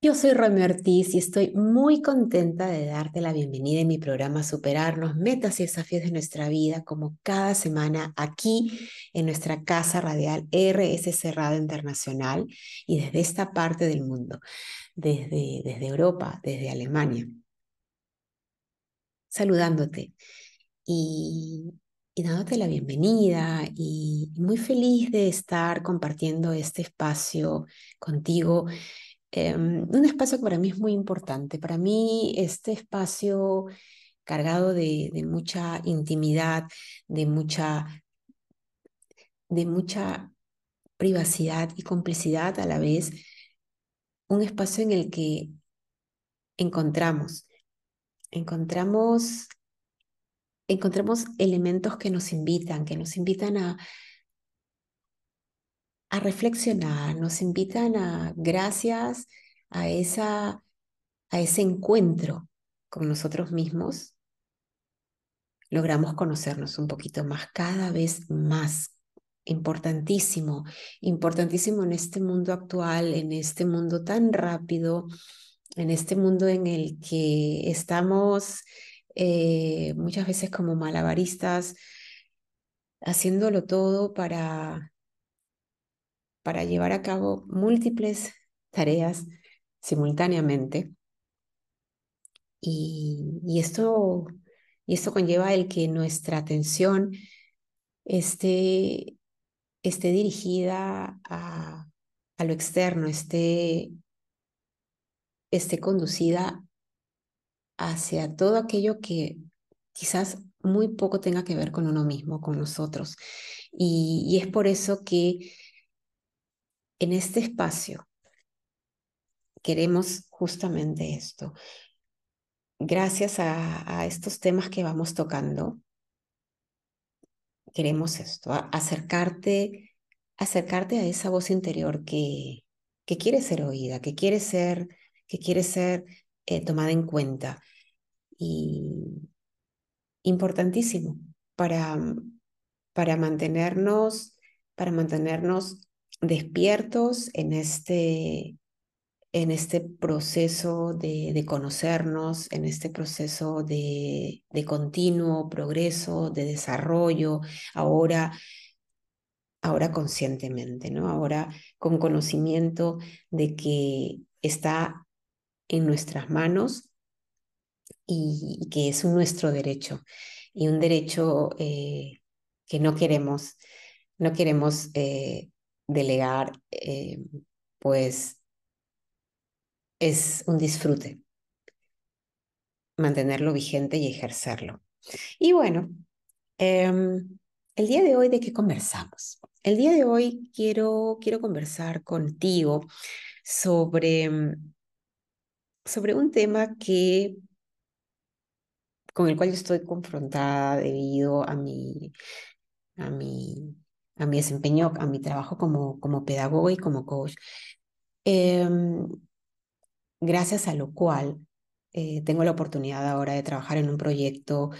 Yo soy Romy Ortiz y estoy muy contenta de darte la bienvenida en mi programa Superarnos, Metas y Desafíos de nuestra vida, como cada semana aquí en nuestra casa radial RSC Radio Internacional y desde esta parte del mundo, desde, desde Europa, desde Alemania, saludándote y, y dándote la bienvenida y muy feliz de estar compartiendo este espacio contigo Em, un espacio que para mí es muy importante. Para mí este espacio cargado de, de mucha intimidad, de mucha, de mucha privacidad y complicidad a la vez, un espacio en el que encontramos, encontramos, encontramos elementos que nos invitan, que nos invitan a, a reflexionar, nos invitan a, gracias a, esa, a ese encuentro con nosotros mismos, logramos conocernos un poquito más, cada vez más. Importantísimo, importantísimo en este mundo actual, en este mundo tan rápido, en este mundo en el que estamos eh, muchas veces como malabaristas, haciéndolo todo para para llevar a cabo múltiples tareas simultáneamente. Y, esto, y esto conlleva el que nuestra atención esté, esté dirigida a, a lo externo, esté, esté conducida hacia todo aquello que quizás muy poco tenga que ver con uno mismo, con nosotros. Y, y es por eso que en este espacio queremos justamente esto. Gracias a, estos temas que vamos tocando, queremos esto, acercarte, acercarte a esa voz interior que, que quiere ser oída, que quiere ser, que quiere ser eh, tomada en cuenta. Y importantísimo para, para mantenernos, para mantenernos despiertos en este, en este proceso de, conocernos, en este proceso de, de, continuo progreso, de desarrollo, ahora, ahora conscientemente, ¿no? Ahora con conocimiento de que está en nuestras manos y, que es nuestro derecho y un derecho eh, que no queremos, no queremos eh, delegar, eh, pues es un disfrute mantenerlo vigente y ejercerlo. Y bueno, em, el día de hoy, ¿de qué conversamos? El día de hoy quiero, quiero conversar contigo sobre, sobre un tema que con el cual yo estoy confrontada debido a mi, a mi a mi desempeño, a mi trabajo como, como pedagogo y como coach, em, gracias a lo cual eh, tengo la oportunidad ahora de trabajar en un proyecto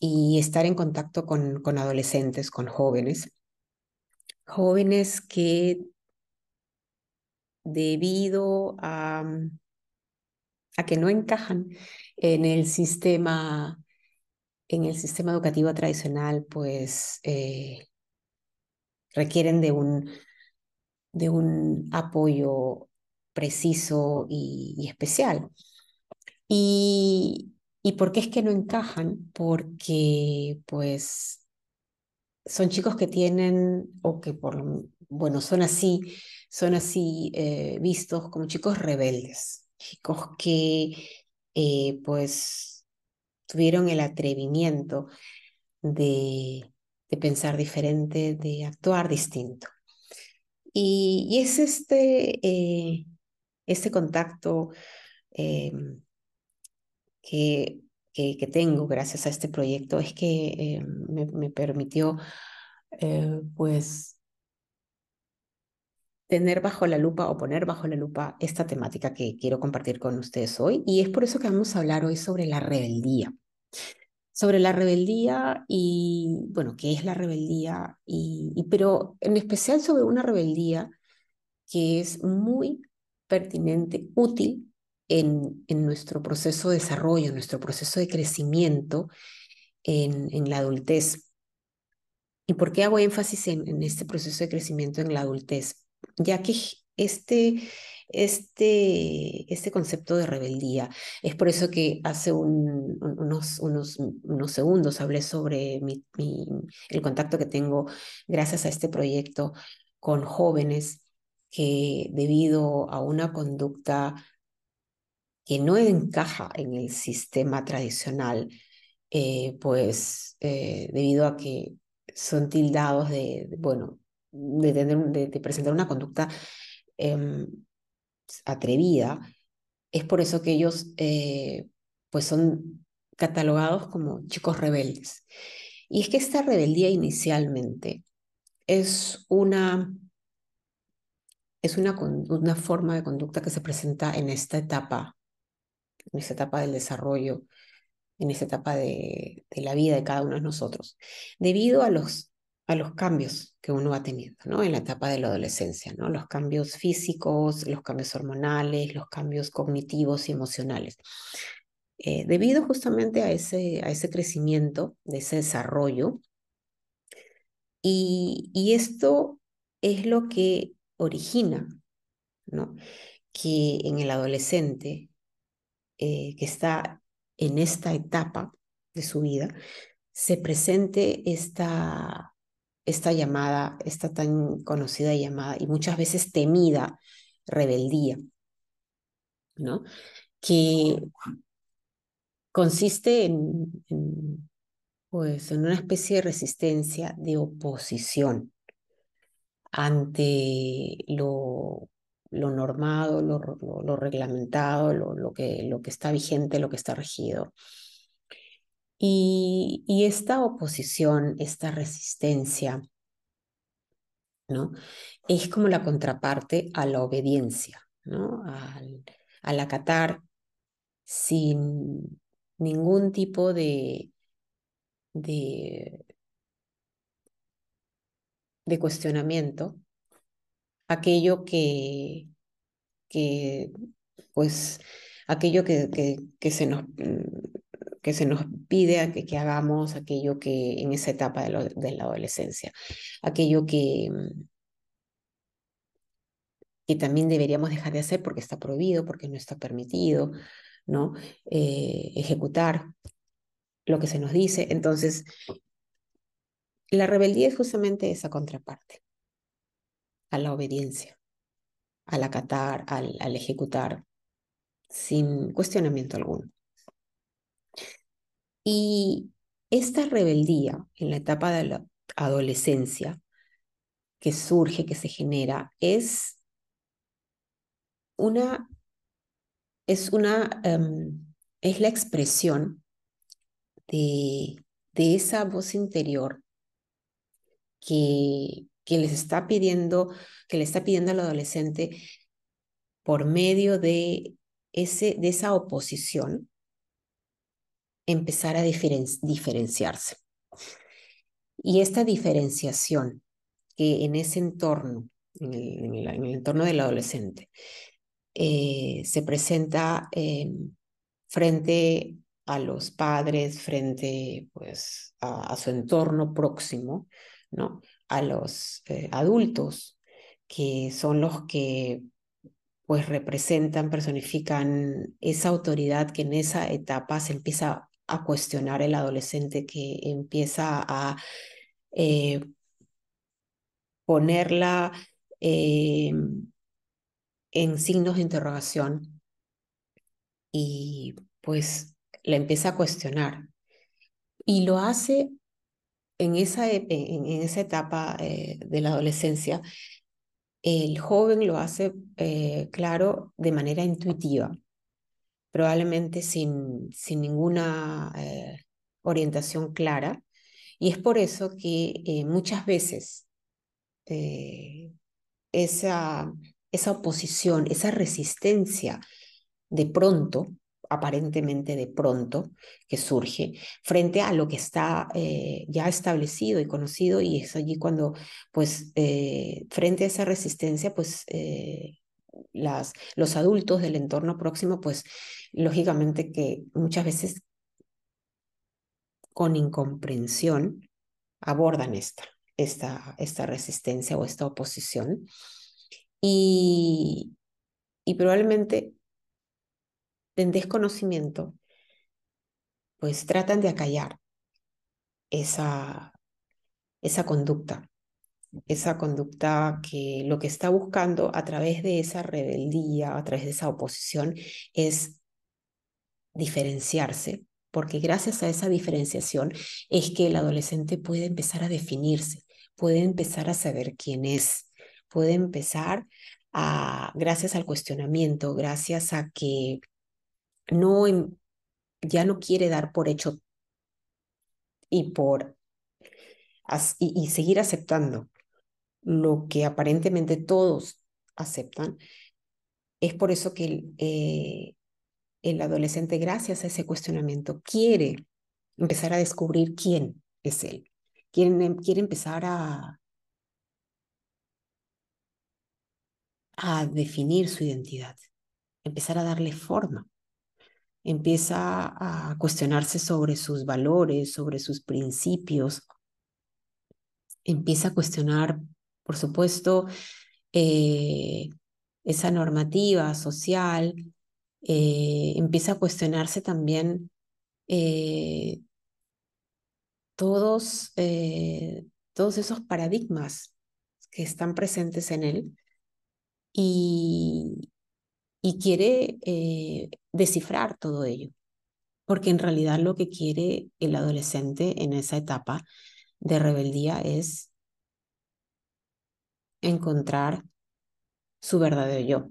y estar en contacto con, con adolescentes, con jóvenes, jóvenes que debido a, a que no encajan en el sistema en el sistema educativo tradicional, pues eh, requieren de un, de un apoyo preciso y, especial. Y, ¿Y por qué es que no encajan? Porque pues son chicos que tienen, o que por, bueno, son así, son así eh, vistos como chicos rebeldes, chicos que eh, pues tuvieron el atrevimiento de de pensar diferente, de actuar distinto. Y, es este, eh, este contacto eh, que, que, tengo gracias a este proyecto, es que eh, me, me, permitió pues tener bajo la lupa o poner bajo la lupa esta temática que quiero compartir con ustedes hoy. Y es por eso que vamos a hablar hoy sobre la rebeldía sobre la rebeldía y, bueno, qué es la rebeldía, y, pero en especial sobre una rebeldía que es muy pertinente, útil en, en nuestro proceso de desarrollo, en nuestro proceso de crecimiento en, en la adultez. ¿Y por qué hago énfasis en, en, este proceso de crecimiento en la adultez? Ya que este, este, este concepto de rebeldía, es por eso que hace un, unos, unos, unos segundos hablé sobre el contacto que tengo gracias a este proyecto con jóvenes que debido a una conducta que no encaja en el sistema tradicional, eh, pues eh, debido a que son tildados de, bueno, de, tener, de, presentar una conducta eh, atrevida, es por eso que ellos eh, pues son catalogados como chicos rebeldes. Y es que esta rebeldía inicialmente es una es una, una forma de conducta que se presenta en esta etapa, en esta etapa del desarrollo, en esta etapa de, de la vida de cada uno de nosotros, debido a los, a los cambios que uno va teniendo ¿no? en la etapa de la adolescencia, los cambios físicos, los cambios hormonales, los cambios cognitivos y emocionales. Eh, debido justamente a ese, a ese crecimiento, de ese desarrollo, y, y esto es lo que origina, ¿no? Que en el adolescente eh, que está en esta etapa de su vida, se presente esta, esta llamada, esta tan conocida llamada y muchas veces temida rebeldía, ¿no? Que consiste en, pues, en una especie de resistencia, de oposición ante lo, lo normado, lo, lo, lo reglamentado, lo, que, lo que está vigente, lo que está regido. Y, esta oposición, esta resistencia, ¿no? Es como la contraparte a la obediencia, ¿no? Al, al acatar sin ningún tipo de, de de cuestionamiento, aquello que, que pues, aquello que, que, que, se nos, que se nos pide que, que hagamos, aquello que en esa etapa de, lo, la adolescencia, aquello que, que también deberíamos dejar de hacer porque está prohibido, porque no está permitido, ¿no? Eh, ejecutar lo que se nos dice. Entonces, la rebeldía es justamente esa contraparte, a la obediencia, al acatar, al, al ejecutar, sin cuestionamiento alguno. Y esta rebeldía en la etapa de la adolescencia que surge, que se genera, es una, es una, um, es la expresión de, de esa voz interior que, que les está pidiendo, que le está pidiendo al adolescente por medio de, ese, de esa oposición, empezar a diferen, diferenciarse. Y esta diferenciación que en ese entorno, en el, en el, en el entorno del adolescente, eh, se presenta eh, frente a los padres, frente pues, a, a su entorno próximo, ¿no? a los eh, adultos, que son los que pues representan, personifican esa autoridad que en esa etapa se empieza a cuestionar el adolescente, que empieza a eh, ponerla eh, en signos de interrogación y pues la empieza a cuestionar. Y lo hace en esa, en, en esa etapa eh, de la adolescencia, el joven lo hace, claro, de manera intuitiva, probablemente sin, sin ninguna eh, orientación clara. Y es por eso que eh, muchas veces esa, esa oposición, esa resistencia de pronto aparentemente de pronto que surge frente a lo que está eh, ya establecido y conocido y es allí cuando pues eh, frente a esa resistencia pues eh, las, los adultos del entorno próximo, pues lógicamente que muchas veces con incomprensión abordan esta, esta, esta resistencia o esta oposición. Y, y probablemente en desconocimiento pues tratan de acallar esa, esa conducta, esa conducta que lo que está buscando a través de esa rebeldía, a través de esa oposición, es diferenciarse, porque gracias a esa diferenciación es que el adolescente puede empezar a definirse, puede empezar a saber quién es, puede empezar a, gracias al cuestionamiento, gracias a que no, ya no quiere dar por hecho y por y, seguir aceptando lo que aparentemente todos aceptan, es por eso que eh, el adolescente, gracias a ese cuestionamiento, quiere empezar a descubrir quién es él. Quiere, quiere empezar a, a definir su identidad, empezar a darle forma empieza a cuestionarse sobre sus valores, sobre sus principios, empieza a cuestionar, por supuesto, eh, esa normativa social, eh, empieza a cuestionarse también eh, todos, todos esos paradigmas que están presentes en él y, y quiere eh, descifrar todo ello, porque en realidad lo que quiere el adolescente en esa etapa de rebeldía es encontrar su verdadero yo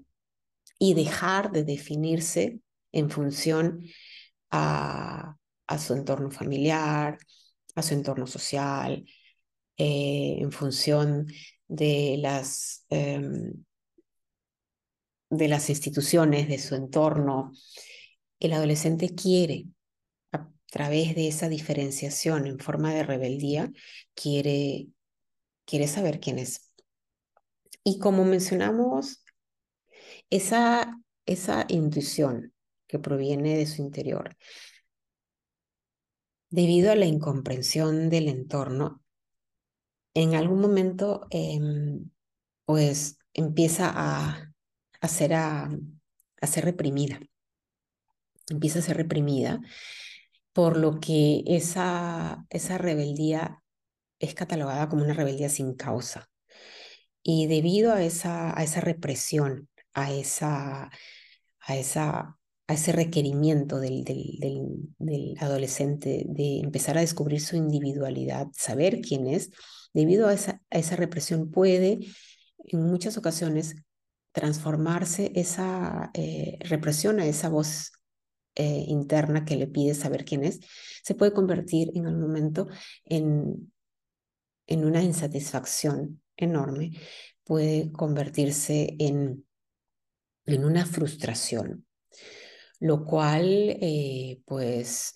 y dejar de definirse en función a, su entorno familiar, a su entorno social, eh, en función de las em, de las instituciones, de su entorno. El adolescente quiere, a través de esa diferenciación en forma de rebeldía, quiere, quiere saber quién es. Y como mencionamos, esa, esa intuición que proviene de su interior, debido a la incomprensión del entorno, en algún momento, em, pues empieza a, a ser, a, ser reprimida. Empieza a ser reprimida, por lo que esa, esa rebeldía es catalogada como una rebeldía sin causa. Y debido a esa, a esa represión, a, esa, a, esa, a ese requerimiento del, del, adolescente de empezar a descubrir su individualidad, saber quién es, debido a esa, a esa represión puede en muchas ocasiones transformarse esa eh, represión a esa voz eh, interna que le pide saber quién es, se puede convertir en algún momento en, en una insatisfacción enorme, puede convertirse en, en una frustración, lo cual eh, pues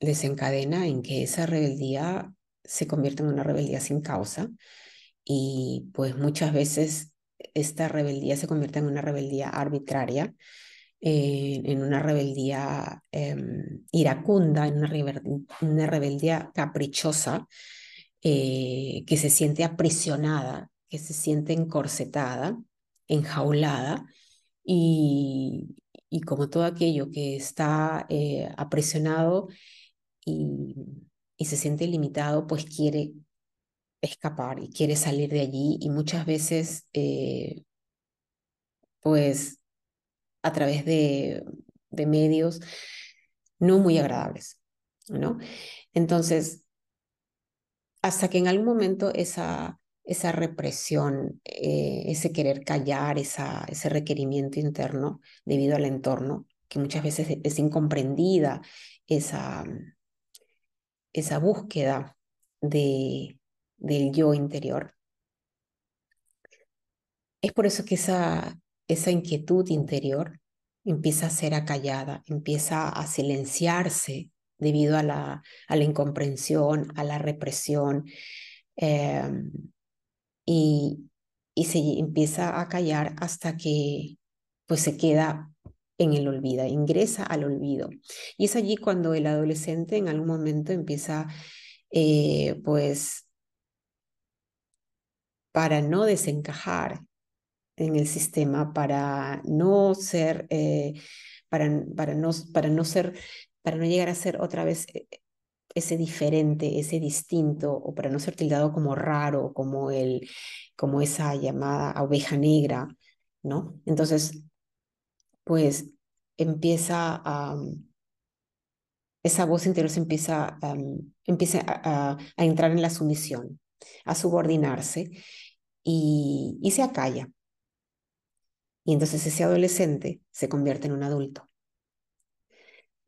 desencadena en que esa rebeldía se convierta en una rebeldía sin causa y pues muchas veces esta rebeldía se convierte en una rebeldía arbitraria, eh, en una rebeldía em, iracunda, en una, rebeldía caprichosa, eh, que se siente aprisionada, que se siente encorsetada, enjaulada, y, y como todo aquello que está eh, aprisionado y, y se siente limitado, pues quiere escapar y quiere salir de allí y muchas veces, eh, pues, a través de, de medios no muy agradables, ¿no? Entonces, hasta que en algún momento esa, esa represión, eh, ese querer callar, esa, ese requerimiento interno debido al entorno, que muchas veces es incomprendida, esa, esa búsqueda de, del yo interior. Es por eso que esa, esa inquietud interior empieza a ser acallada, empieza a silenciarse debido a la, a la incomprensión, a la represión. Em, y, y se empieza a callar hasta que pues se queda en el olvido, ingresa al olvido. Y es allí cuando el adolescente en algún momento empieza, eh, pues, para no desencajar en el sistema, para no ser, eh, para, para, no, para no ser, para no llegar a ser otra vez eh, ese diferente, ese distinto, o para no ser tildado como raro, como, el, como esa llamada oveja negra, ¿no? Entonces, pues empieza a... esa voz interior se empieza, empieza a, a, entrar en la sumisión, a subordinarse y, y se acalla. Y entonces ese adolescente se convierte en un adulto.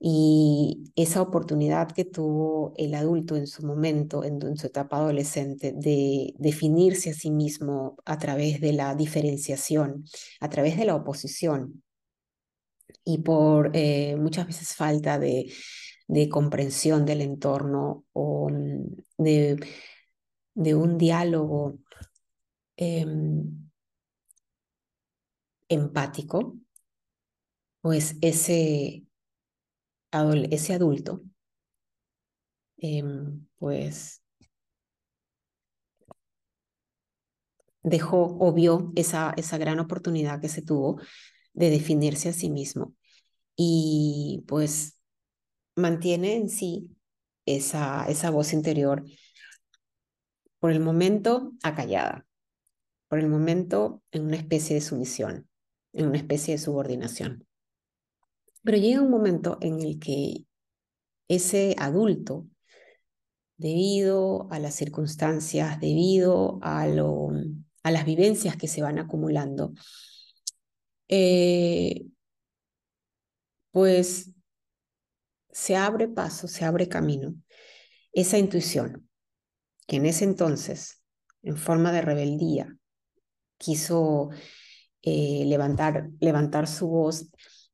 Y esa oportunidad que tuvo el adulto en su momento, en, su etapa adolescente, de definirse a sí mismo a través de la diferenciación, a través de la oposición, y por eh, muchas veces falta de, comprensión del entorno o de, de un diálogo em, empático, pues ese ese adulto, em, pues dejó o vio esa, esa gran oportunidad que se tuvo de definirse a sí mismo y pues mantiene en sí esa, esa voz interior por el momento acallada, por el momento en una especie de sumisión, en una especie de subordinación. Pero llega un momento en el que ese adulto, debido a las circunstancias, debido a, lo, a las vivencias que se van acumulando, eh, pues se abre paso, se abre camino. Esa intuición, que en ese entonces, en forma de rebeldía, quiso eh, levantar, levantar su voz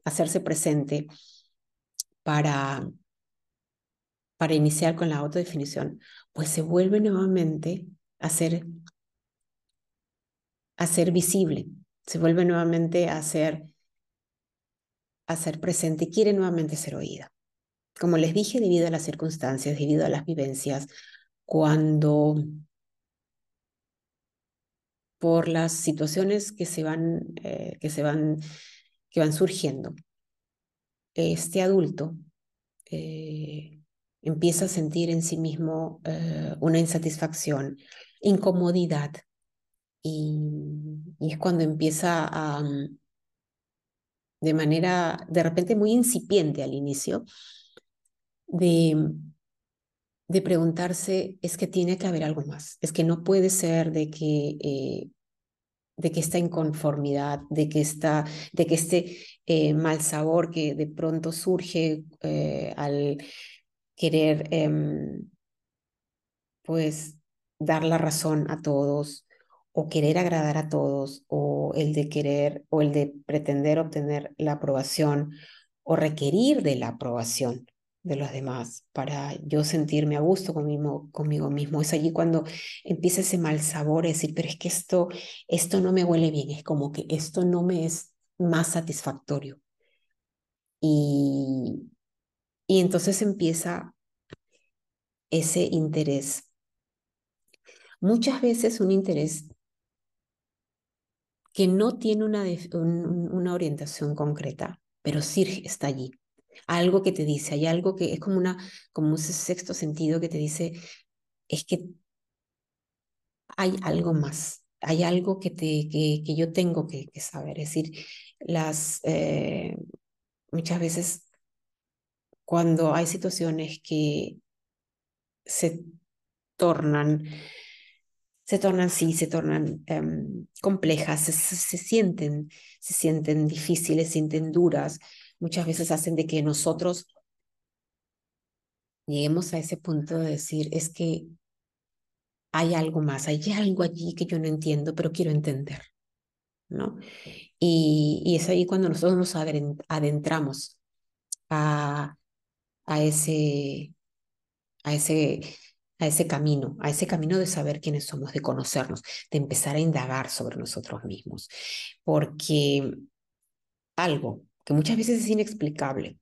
hacerse presente para, para iniciar con la autodefinición, pues se vuelve nuevamente a ser, a ser visible, se vuelve nuevamente a ser, a ser presente y quiere nuevamente ser oída. Como les dije, debido a las circunstancias, debido a las vivencias, cuando por las situaciones que se van, eh, que se van que van surgiendo, este adulto eh, empieza a sentir en sí mismo eh, una insatisfacción, incomodidad, y, es cuando empieza a, mm, de manera de repente muy incipiente al inicio, de, de preguntarse, es que tiene que haber algo más, es que no puede ser de que eh, de que esta inconformidad, de que, esta, de que este eh, mal sabor que de pronto surge eh, al querer em, pues dar la razón a todos o querer agradar a todos o el de querer o el de pretender obtener la aprobación o requerir de la aprobación de los demás, para yo sentirme a gusto conmigo, conmigo mismo. Es allí cuando empieza ese mal sabor, es decir, pero es que esto, esto no me huele bien, es como que esto no me es más satisfactorio. Y, y entonces empieza ese interés. Muchas veces un interés que no tiene una, una orientación concreta, pero sí está allí algo que te dice, hay algo que es como, una, como un sexto sentido que te dice, es que hay algo más, hay algo que, te, que, que yo tengo que, saber. Es decir, las, eh, muchas veces cuando hay situaciones que se tornan, se tornan, sí, se tornan em, complejas, se, se, sienten, se sienten difíciles, se sienten duras, muchas veces hacen de que nosotros lleguemos a ese punto de decir, es que hay algo más, hay algo allí que yo no entiendo, pero quiero entender, ¿no? Y, y es ahí cuando nosotros nos adentramos a, a, ese, a ese a ese camino, a ese camino de saber quiénes somos, de conocernos, de empezar a indagar sobre nosotros mismos. Porque algo que muchas veces es inexplicable,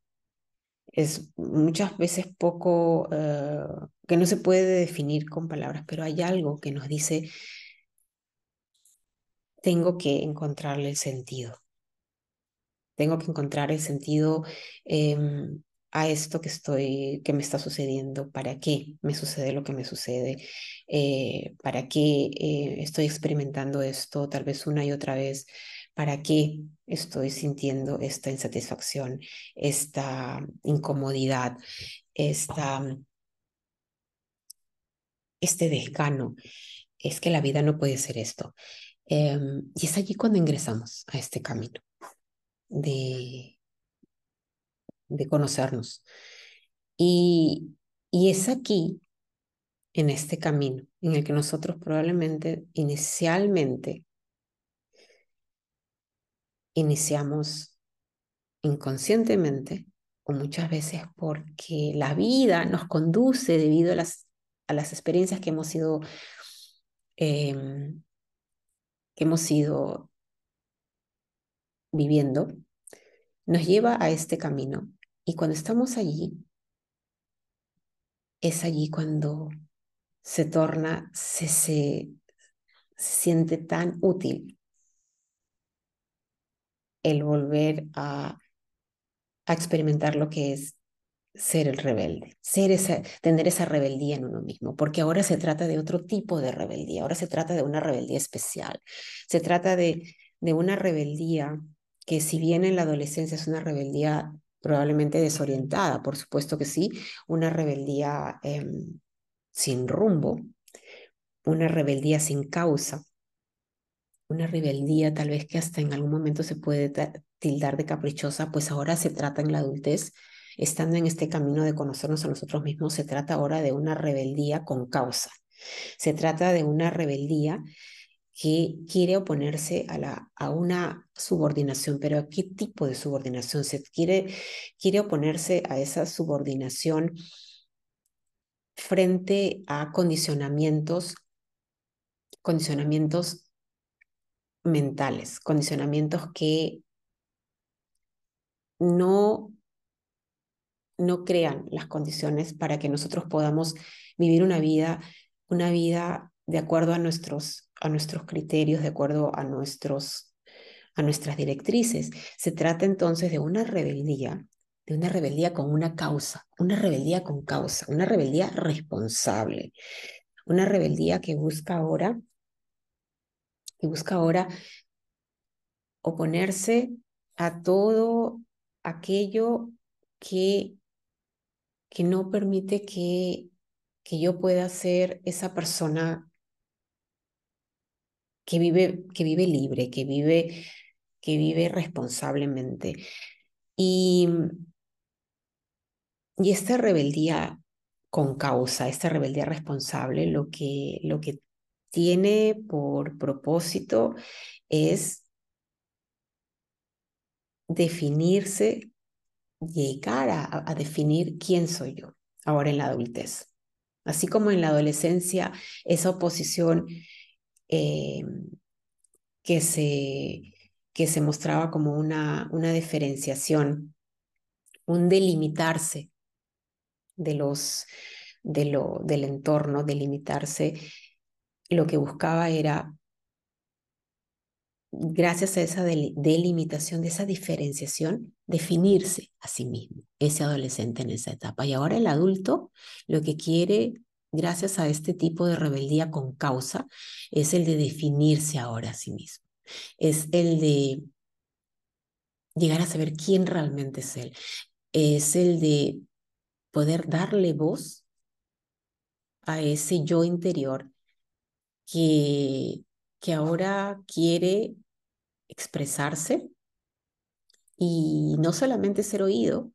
es muchas veces poco, eh, que no se puede definir con palabras, pero hay algo que nos dice, tengo que encontrarle el sentido. Tengo que encontrar el sentido em, a esto que estoy, que me está sucediendo, para qué me sucede lo que me sucede, eh, para qué eh, estoy experimentando esto tal vez una y otra vez, para qué estoy sintiendo esta insatisfacción, esta incomodidad, esta, este desgano. Es que la vida no puede ser esto. Em, y es allí cuando ingresamos a este camino de, de conocernos. Y, y es aquí, en este camino, en el que nosotros probablemente inicialmente iniciamos inconscientemente o muchas veces porque la vida nos conduce debido a las, a las experiencias que hemos ido, em, que hemos ido viviendo, nos lleva a este camino. Y cuando estamos allí, es allí cuando se torna, se, se, siente tan útil el volver a, experimentar lo que es ser el rebelde, ser tener esa rebeldía en uno mismo, porque ahora se trata de otro tipo de rebeldía, ahora se trata de una rebeldía especial, se trata de, de una rebeldía que si bien en la adolescencia es una rebeldía probablemente desorientada, por supuesto que sí, una rebeldía em, sin rumbo, una rebeldía sin causa, una rebeldía tal vez que hasta en algún momento se puede tildar de caprichosa, pues ahora se trata en la adultez, estando en este camino de conocernos a nosotros mismos, se trata ahora de una rebeldía con causa. Se trata de una rebeldía que quiere oponerse a, la, a una subordinación, pero ¿a qué tipo de subordinación? Se quiere, quiere oponerse a esa subordinación frente a condicionamientos, condicionamientos mentales, condicionamientos que no, no crean las condiciones para que nosotros podamos vivir una vida, una vida de acuerdo a nuestros, a nuestros criterios, de acuerdo a, nuestros, a nuestras directrices. Se trata entonces de una rebeldía, de una rebeldía con una causa, una rebeldía con causa, una rebeldía responsable, una rebeldía que busca ahora, que busca ahora oponerse a todo aquello que, que no permite que, que yo pueda ser esa persona que vive, que vive libre, que vive, que vive responsablemente. Y, y esta rebeldía con causa, esta rebeldía responsable, lo que, lo que tiene por propósito es definirse, llegar a, definir quién soy yo ahora en la adultez. Así como en la adolescencia, esa oposición eh, que, se, que se mostraba como una, una diferenciación, un delimitarse de los, de lo, del entorno, delimitarse, lo que buscaba era, gracias a esa delimitación, de esa diferenciación, definirse a sí mismo, ese adolescente en esa etapa. Y ahora el adulto lo que quiere gracias a este tipo de rebeldía con causa, es el de definirse ahora a sí mismo. Es el de llegar a saber quién realmente es él. Es el de poder darle voz a ese yo interior que, que ahora quiere expresarse y no solamente ser oído,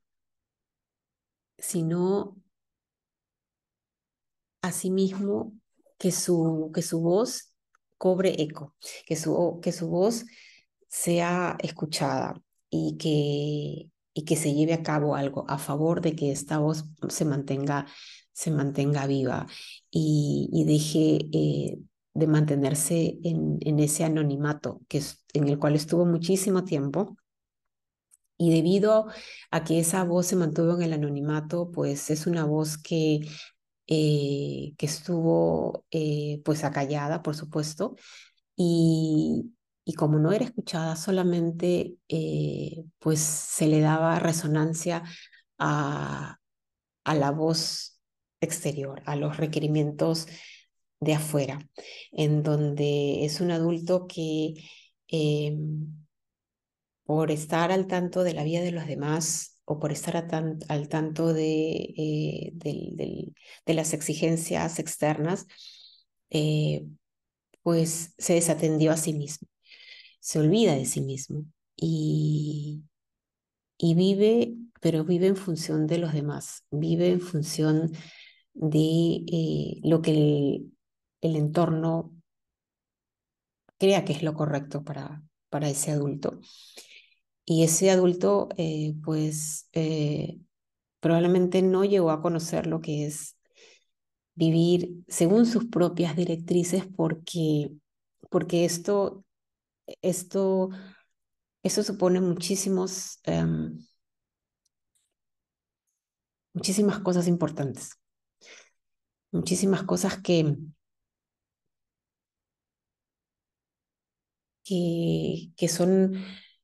sino asimismo que su, que su voz cobre eco, que su, que su voz sea escuchada y que, y que se lleve a cabo algo a favor de que esta voz se mantenga, se mantenga viva. Y, deje eh, de mantenerse en, en, ese anonimato que es, en el cual estuvo muchísimo tiempo. Y debido a que esa voz se mantuvo en el anonimato, pues es una voz que, eh, que estuvo eh, pues acallada, por supuesto, y, y como no era escuchada, solamente pues se le daba resonancia a, a la voz exterior, a los requerimientos de afuera, en donde es un adulto que em, por estar al tanto de la vida de los demás o por estar al tanto de, eh, de, las exigencias externas, eh, pues se desatendió a sí mismo, se olvida de sí mismo y, y vive pero vive en función de los demás, vive en función de eh, lo que el, entorno crea que es lo correcto para, para ese adulto. Y ese adulto, eh, pues, eh, probablemente no llegó a conocer lo que es vivir según sus propias directrices porque, porque esto, esto, esto supone muchísimos... Em, muchísimas cosas importantes, muchísimas cosas que, que, que, son,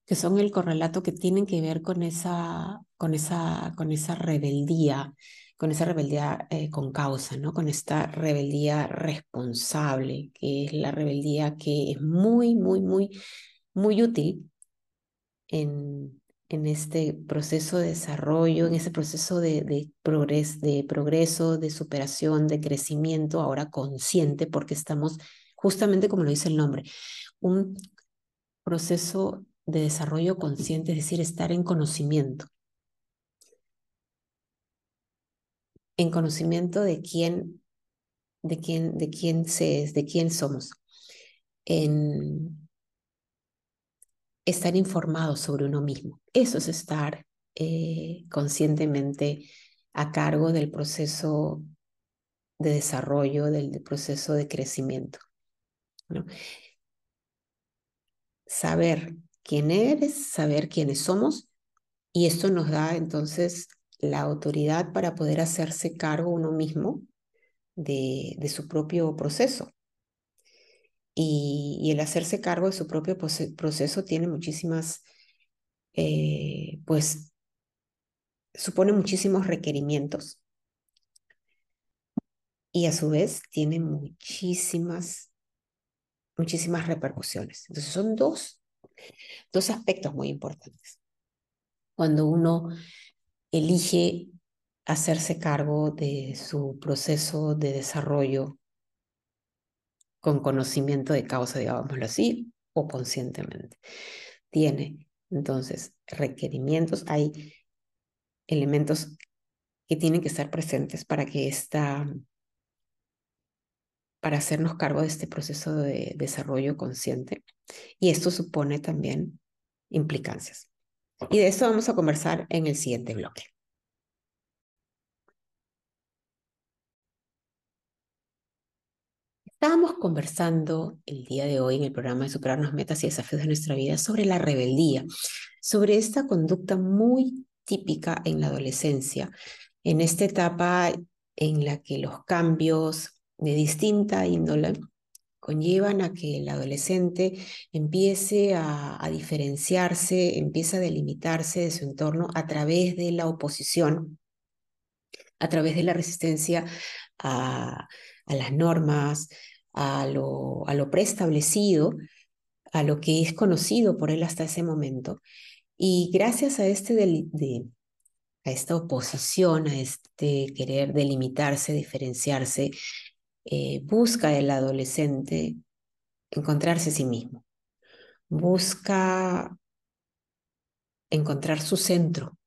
que son el correlato que tienen que ver con esa, con esa, con esa rebeldía, con esa rebeldía eh, con causa, ¿no? con esta rebeldía responsable, que es la rebeldía que es muy, muy, muy, muy útil en, en este proceso de desarrollo, en ese proceso de, de, de progreso, de superación, de crecimiento, ahora consciente, porque estamos justamente como lo dice el nombre, un proceso de desarrollo consciente, es decir, estar en conocimiento. En conocimiento de quién, de quién, de quién se es, de quién somos. En, estar informado sobre uno mismo. Eso es estar eh, conscientemente a cargo del proceso de desarrollo, del, proceso de crecimiento. Saber quién eres, saber quiénes somos, y esto nos da entonces la autoridad para poder hacerse cargo uno mismo de, de su propio proceso. Y, el hacerse cargo de su propio proceso tiene muchísimas, eh, pues, supone muchísimos requerimientos. Y a su vez tiene muchísimas, muchísimas repercusiones. Entonces son dos, dos aspectos muy importantes. Cuando uno elige hacerse cargo de su proceso de desarrollo con conocimiento de causa, digámoslo así, o conscientemente. Tiene entonces requerimientos, hay elementos que tienen que estar presentes para que esta, para hacernos cargo de este proceso de desarrollo consciente. Y esto supone también implicancias. Y de esto vamos a conversar en el siguiente bloque. Estábamos conversando el día de hoy en el programa de Superarnos Metas y Desafíos de nuestra vida sobre la rebeldía, sobre esta conducta muy típica en la adolescencia, en esta etapa en la que los cambios de distinta índole conllevan a que el adolescente empiece a, diferenciarse, empiece a delimitarse de su entorno a través de la oposición, a través de la resistencia a, las normas, a lo, preestablecido, a lo que es conocido por él hasta ese momento. Y gracias a, este a esta oposición, a este querer delimitarse, diferenciarse, eh, busca el adolescente encontrarse a sí mismo. Busca encontrar su centro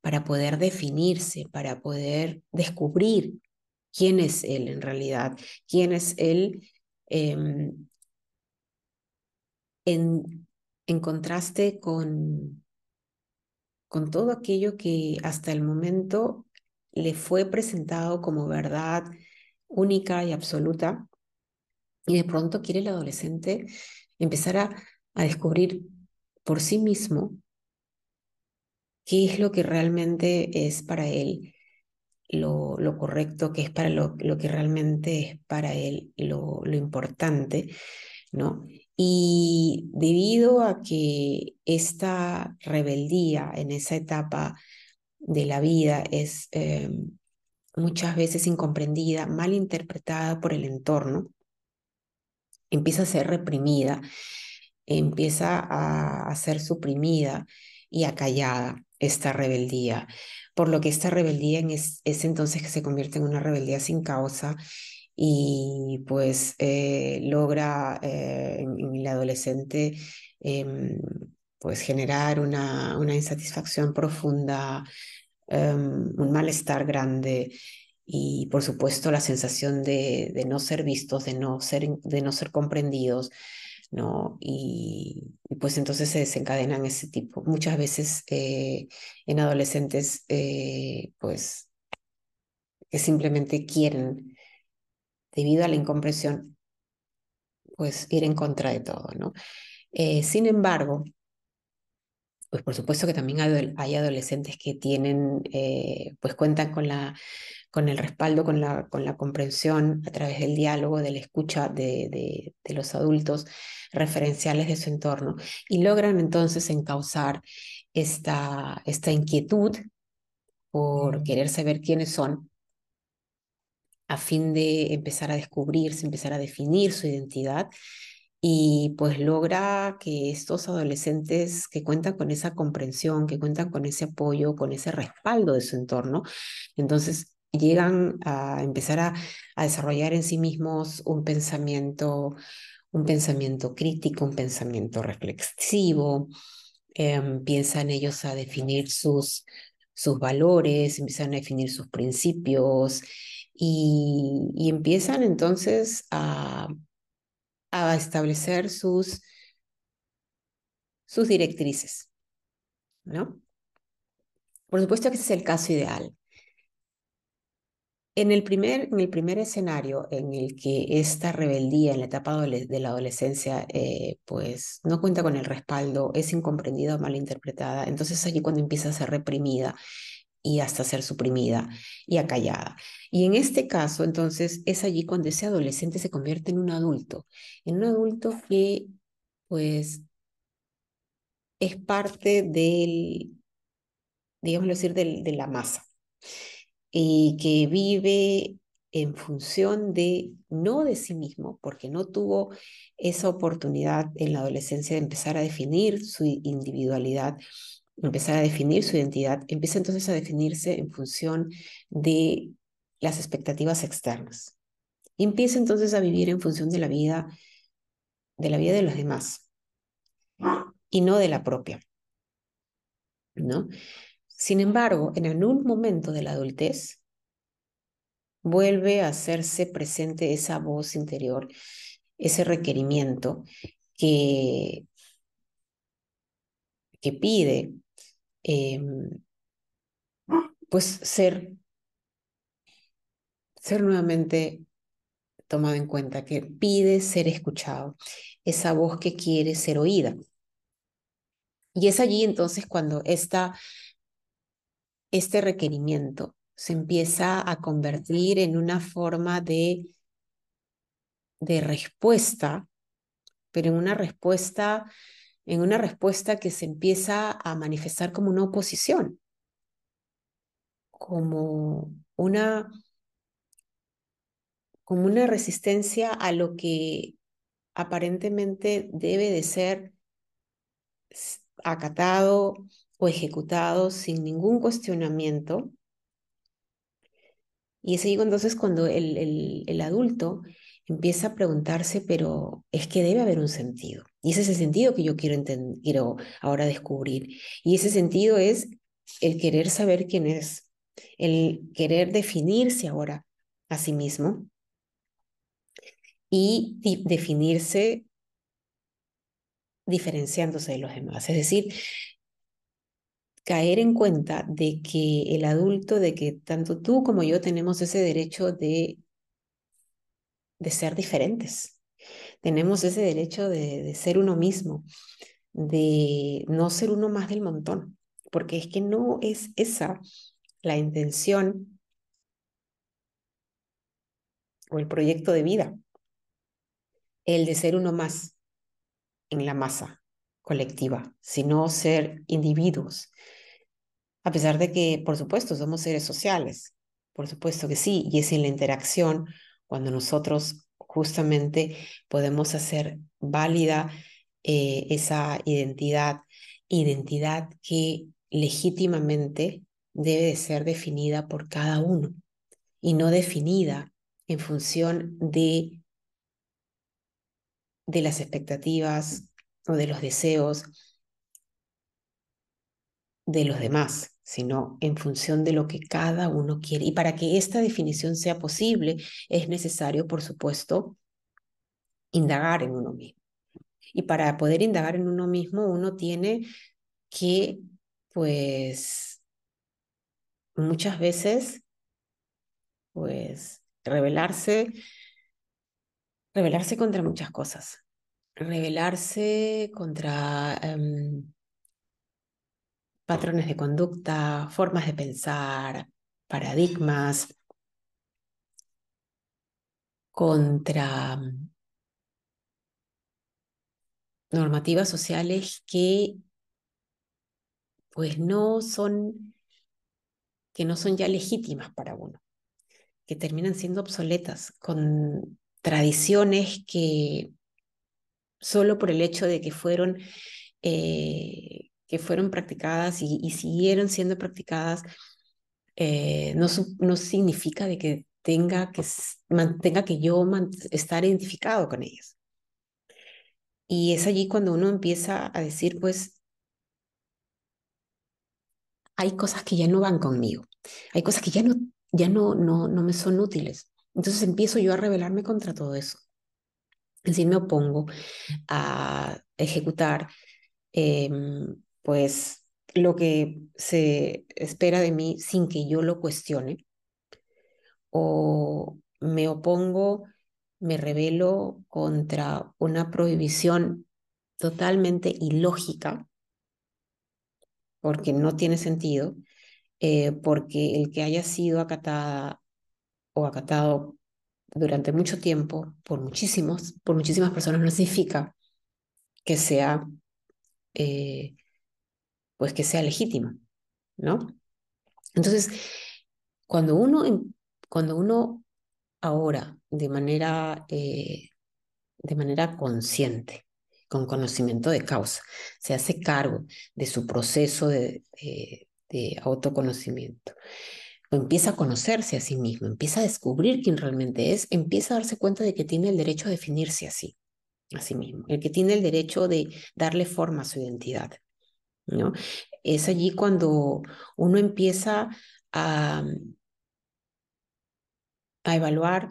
para poder definirse, para poder descubrir quién es Él en realidad, quién es Él em, en, en, contraste con, con todo aquello que hasta el momento le fue presentado como verdad única y absoluta, y de pronto quiere el adolescente empezar a, a descubrir por sí mismo qué es lo que realmente es para él lo, lo correcto, qué es para lo, lo, que realmente es para él lo, lo importante, ¿no? Y debido a que esta rebeldía en esa etapa de la vida es eh, muchas veces incomprendida, mal interpretada por el entorno, empieza a ser reprimida, empieza a, ser suprimida y acallada esta rebeldía, por lo que esta rebeldía es, es entonces que se convierte en una rebeldía sin causa y pues eh, logra eh, en, en, el adolescente eh, pues generar una insatisfacción profunda, em, un malestar grande y por supuesto la sensación de, no ser vistos, de no ser, de no ser comprendidos, ¿no? Y, y, pues entonces se desencadenan ese tipo. Muchas veces eh, en adolescentes, eh, pues, que simplemente quieren, debido a la incomprensión, pues ir en contra de todo, ¿no? Eh, sin embargo, pues por supuesto que también hay adolescentes que tienen, eh, pues cuentan con, la, con el respaldo, con la, con la comprensión a través del diálogo, de la escucha de, de, de los adultos referenciales de su entorno y logran entonces encauzar esta, esta inquietud por querer saber quiénes son a fin de empezar a descubrirse, empezar a definir su identidad y pues logra que estos adolescentes que cuentan con esa comprensión, que cuentan con ese apoyo, con ese respaldo de su entorno, entonces llegan a empezar a, a desarrollar en sí mismos un pensamiento, un pensamiento crítico, un pensamiento reflexivo, eh, empiezan ellos a definir sus, sus valores, empiezan a definir sus principios y empiezan entonces a a establecer sus, sus directrices, ¿no? Por supuesto que ese es el caso ideal. En el, primer, en el primer escenario en el que esta rebeldía en la etapa de la adolescencia eh, pues no cuenta con el respaldo, es incomprendida o malinterpretada, entonces allí cuando empieza a ser reprimida y hasta ser suprimida y acallada. Y en este caso, entonces, es allí cuando ese adolescente se convierte en un adulto, en un adulto que, pues, es parte del, digámoslo decir, del, de la masa, y que vive en función de, no de sí mismo, porque no tuvo esa oportunidad en la adolescencia de empezar a definir su individualidad, empezar a definir su identidad, empieza entonces a definirse en función de las expectativas externas. Empieza entonces a vivir en función de la vida, de la vida de los demás y no de la propia. ¿No? Sin embargo, en algún momento de la adultez vuelve a hacerse presente esa voz interior, ese requerimiento que, que pide eh, pues ser, ser nuevamente tomado en cuenta, que pide ser escuchado, esa voz que quiere ser oída. Y es allí entonces cuando esta, este requerimiento se empieza a convertir en una forma de, de respuesta, pero en una respuesta en una respuesta que se empieza a manifestar como una oposición, como una, como una resistencia a lo que aparentemente debe de ser acatado o ejecutado sin ningún cuestionamiento. Y es ahí entonces cuando el, el, el adulto empieza a preguntarse, pero es que debe haber un sentido. Y ese es el sentido que yo quiero, quiero ahora descubrir. Y ese sentido es el querer saber quién es, el querer definirse ahora a sí mismo y definirse diferenciándose de los demás. Es decir, caer en cuenta de que el adulto, de que tanto tú como yo tenemos ese derecho de, de ser diferentes. Tenemos ese derecho de, de ser uno mismo, de no ser uno más del montón, porque es que no es esa la intención o el proyecto de vida, el de ser uno más en la masa colectiva, sino ser individuos. A pesar de que, por supuesto, somos seres sociales, por supuesto que sí, y es en la interacción cuando nosotros justamente podemos hacer válida eh, esa identidad, identidad que legítimamente debe de ser definida por cada uno y no definida en función de, de las expectativas o de los deseos de los demás, sino en función de lo que cada uno quiere. Y para que esta definición sea posible, es necesario, por supuesto, indagar en uno mismo. Y para poder indagar en uno mismo, uno tiene que, pues, muchas veces, pues, rebelarse, rebelarse contra muchas cosas. Rebelarse contra um, patrones de conducta, formas de pensar, paradigmas, contra normativas sociales que pues no son que no son ya legítimas para uno, que terminan siendo obsoletas, con tradiciones que solo por el hecho de que fueron, eh, que fueron practicadas y, y, siguieron siendo practicadas, eh, no, no significa de que tenga que, mantenga que yo estar identificado con ellas. Y es allí cuando uno empieza a decir, pues, hay cosas que ya no van conmigo, hay cosas que ya no, ya no, no, no me son útiles. Entonces empiezo yo a rebelarme contra todo eso. Es decir, me opongo a ejecutar, eh, pues, lo que se espera de mí sin que yo lo cuestione. O me opongo me rebelo contra una prohibición totalmente ilógica, porque no tiene sentido, eh, porque el que haya sido acatada o acatado durante mucho tiempo por muchísimos, por muchísimas personas no significa que sea, eh, pues que sea legítima, ¿no? Entonces, cuando uno, cuando uno ahora de manera, eh, de manera consciente, con conocimiento de causa, se hace cargo de su proceso de, de, autoconocimiento, empieza a conocerse a sí mismo, empieza a descubrir quién realmente es, empieza a darse cuenta de que tiene el derecho a definirse así, a sí mismo, el que tiene el derecho de darle forma a su identidad. Es allí cuando uno empieza a, a evaluar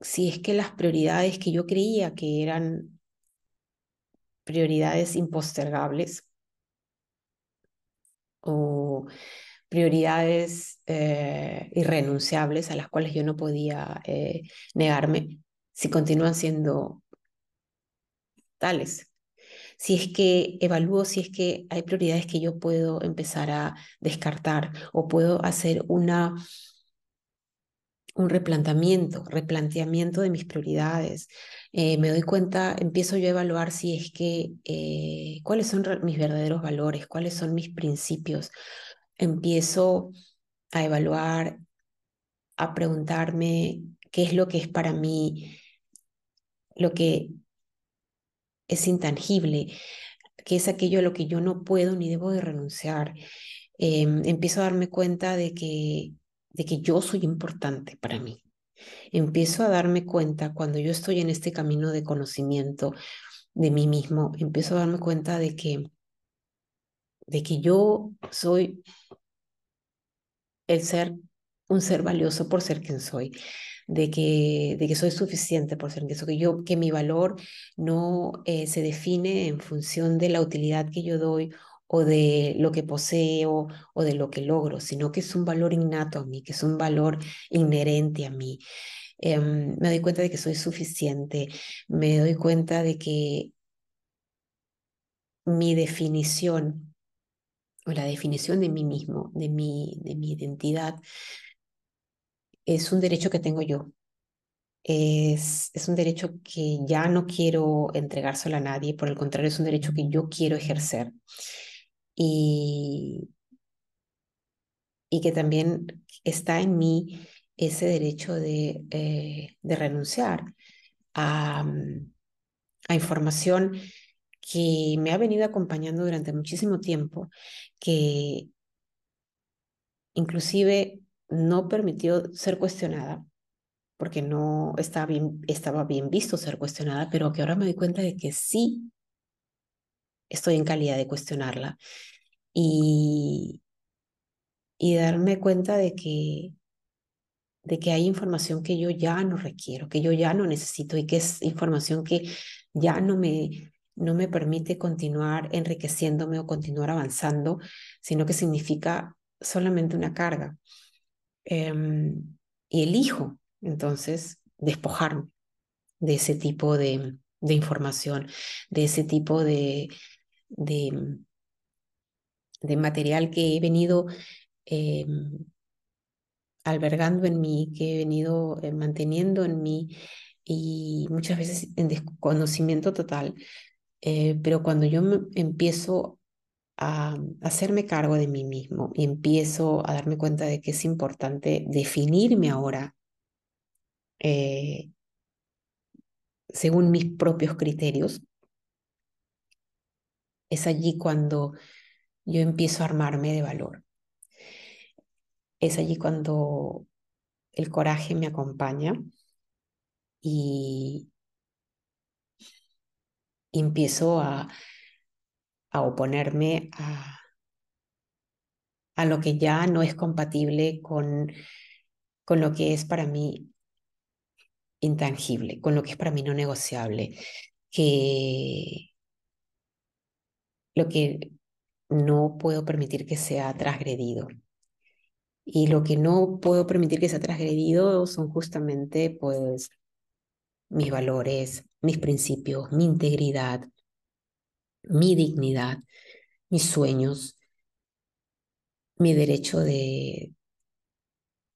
si es que las prioridades que yo creía que eran prioridades impostergables o prioridades eh, irrenunciables a las cuales yo no podía eh, negarme, si continúan siendo tales. Si es que evalúo si es que hay prioridades que yo puedo empezar a descartar o puedo hacer una un replanteamiento, replanteamiento de mis prioridades. Eh, me doy cuenta, empiezo yo a evaluar si es que, eh, cuáles son mis verdaderos valores, cuáles son mis principios. Empiezo a evaluar, a preguntarme qué es lo que es para mí, lo que es intangible, qué es aquello a lo que yo no puedo ni debo de renunciar. Em, empiezo a darme cuenta de que de que yo soy importante para mí. Empiezo a darme cuenta cuando yo estoy en este camino de conocimiento de mí mismo, empiezo a darme cuenta de que de que yo soy el ser un ser valioso por ser quien soy, de que, de que soy suficiente por ser eso, que, yo, que mi valor no eh, se define en función de la utilidad que yo doy o de lo que poseo o de lo que logro, sino que es un valor innato a mí, que es un valor inherente a mí. Em, me doy cuenta de que soy suficiente, me doy cuenta de que mi definición o la definición de mí mismo, de mi, de mi identidad, es un derecho que tengo yo. Es, es un derecho que ya no quiero entregárselo a nadie, por el contrario, es un derecho que yo quiero ejercer. Y, y que también está en mí ese derecho de, eh, de renunciar a, a información que me ha venido acompañando durante muchísimo tiempo, que inclusive no permitió ser cuestionada, porque no estaba bien, estaba bien visto ser cuestionada, pero que ahora me doy cuenta de que sí estoy en calidad de cuestionarla y, y darme cuenta de que, de que hay información que yo ya no requiero, que yo ya no necesito y que es información que ya no me, no me permite continuar enriqueciéndome o continuar avanzando, sino que significa solamente una carga. Em, y elijo entonces despojarme de ese tipo de, información, de ese tipo de, de material que he venido eh, albergando en mí, que he venido eh, manteniendo en mí y muchas veces en desconocimiento total. Eh, pero cuando yo me empiezo a hacerme cargo de mí mismo y empiezo a darme cuenta de que es importante definirme ahora eh, según mis propios criterios, es allí cuando yo empiezo a armarme de valor. Es allí cuando el coraje me acompaña y, empiezo a, a oponerme a, a lo que ya no es compatible con, con lo que es para mí intangible, con lo que es para mí no negociable, que lo que no puedo permitir que sea transgredido. Y lo que no puedo permitir que sea transgredido son justamente pues mis valores, mis principios, mi integridad, mi dignidad, mis sueños, mi derecho de,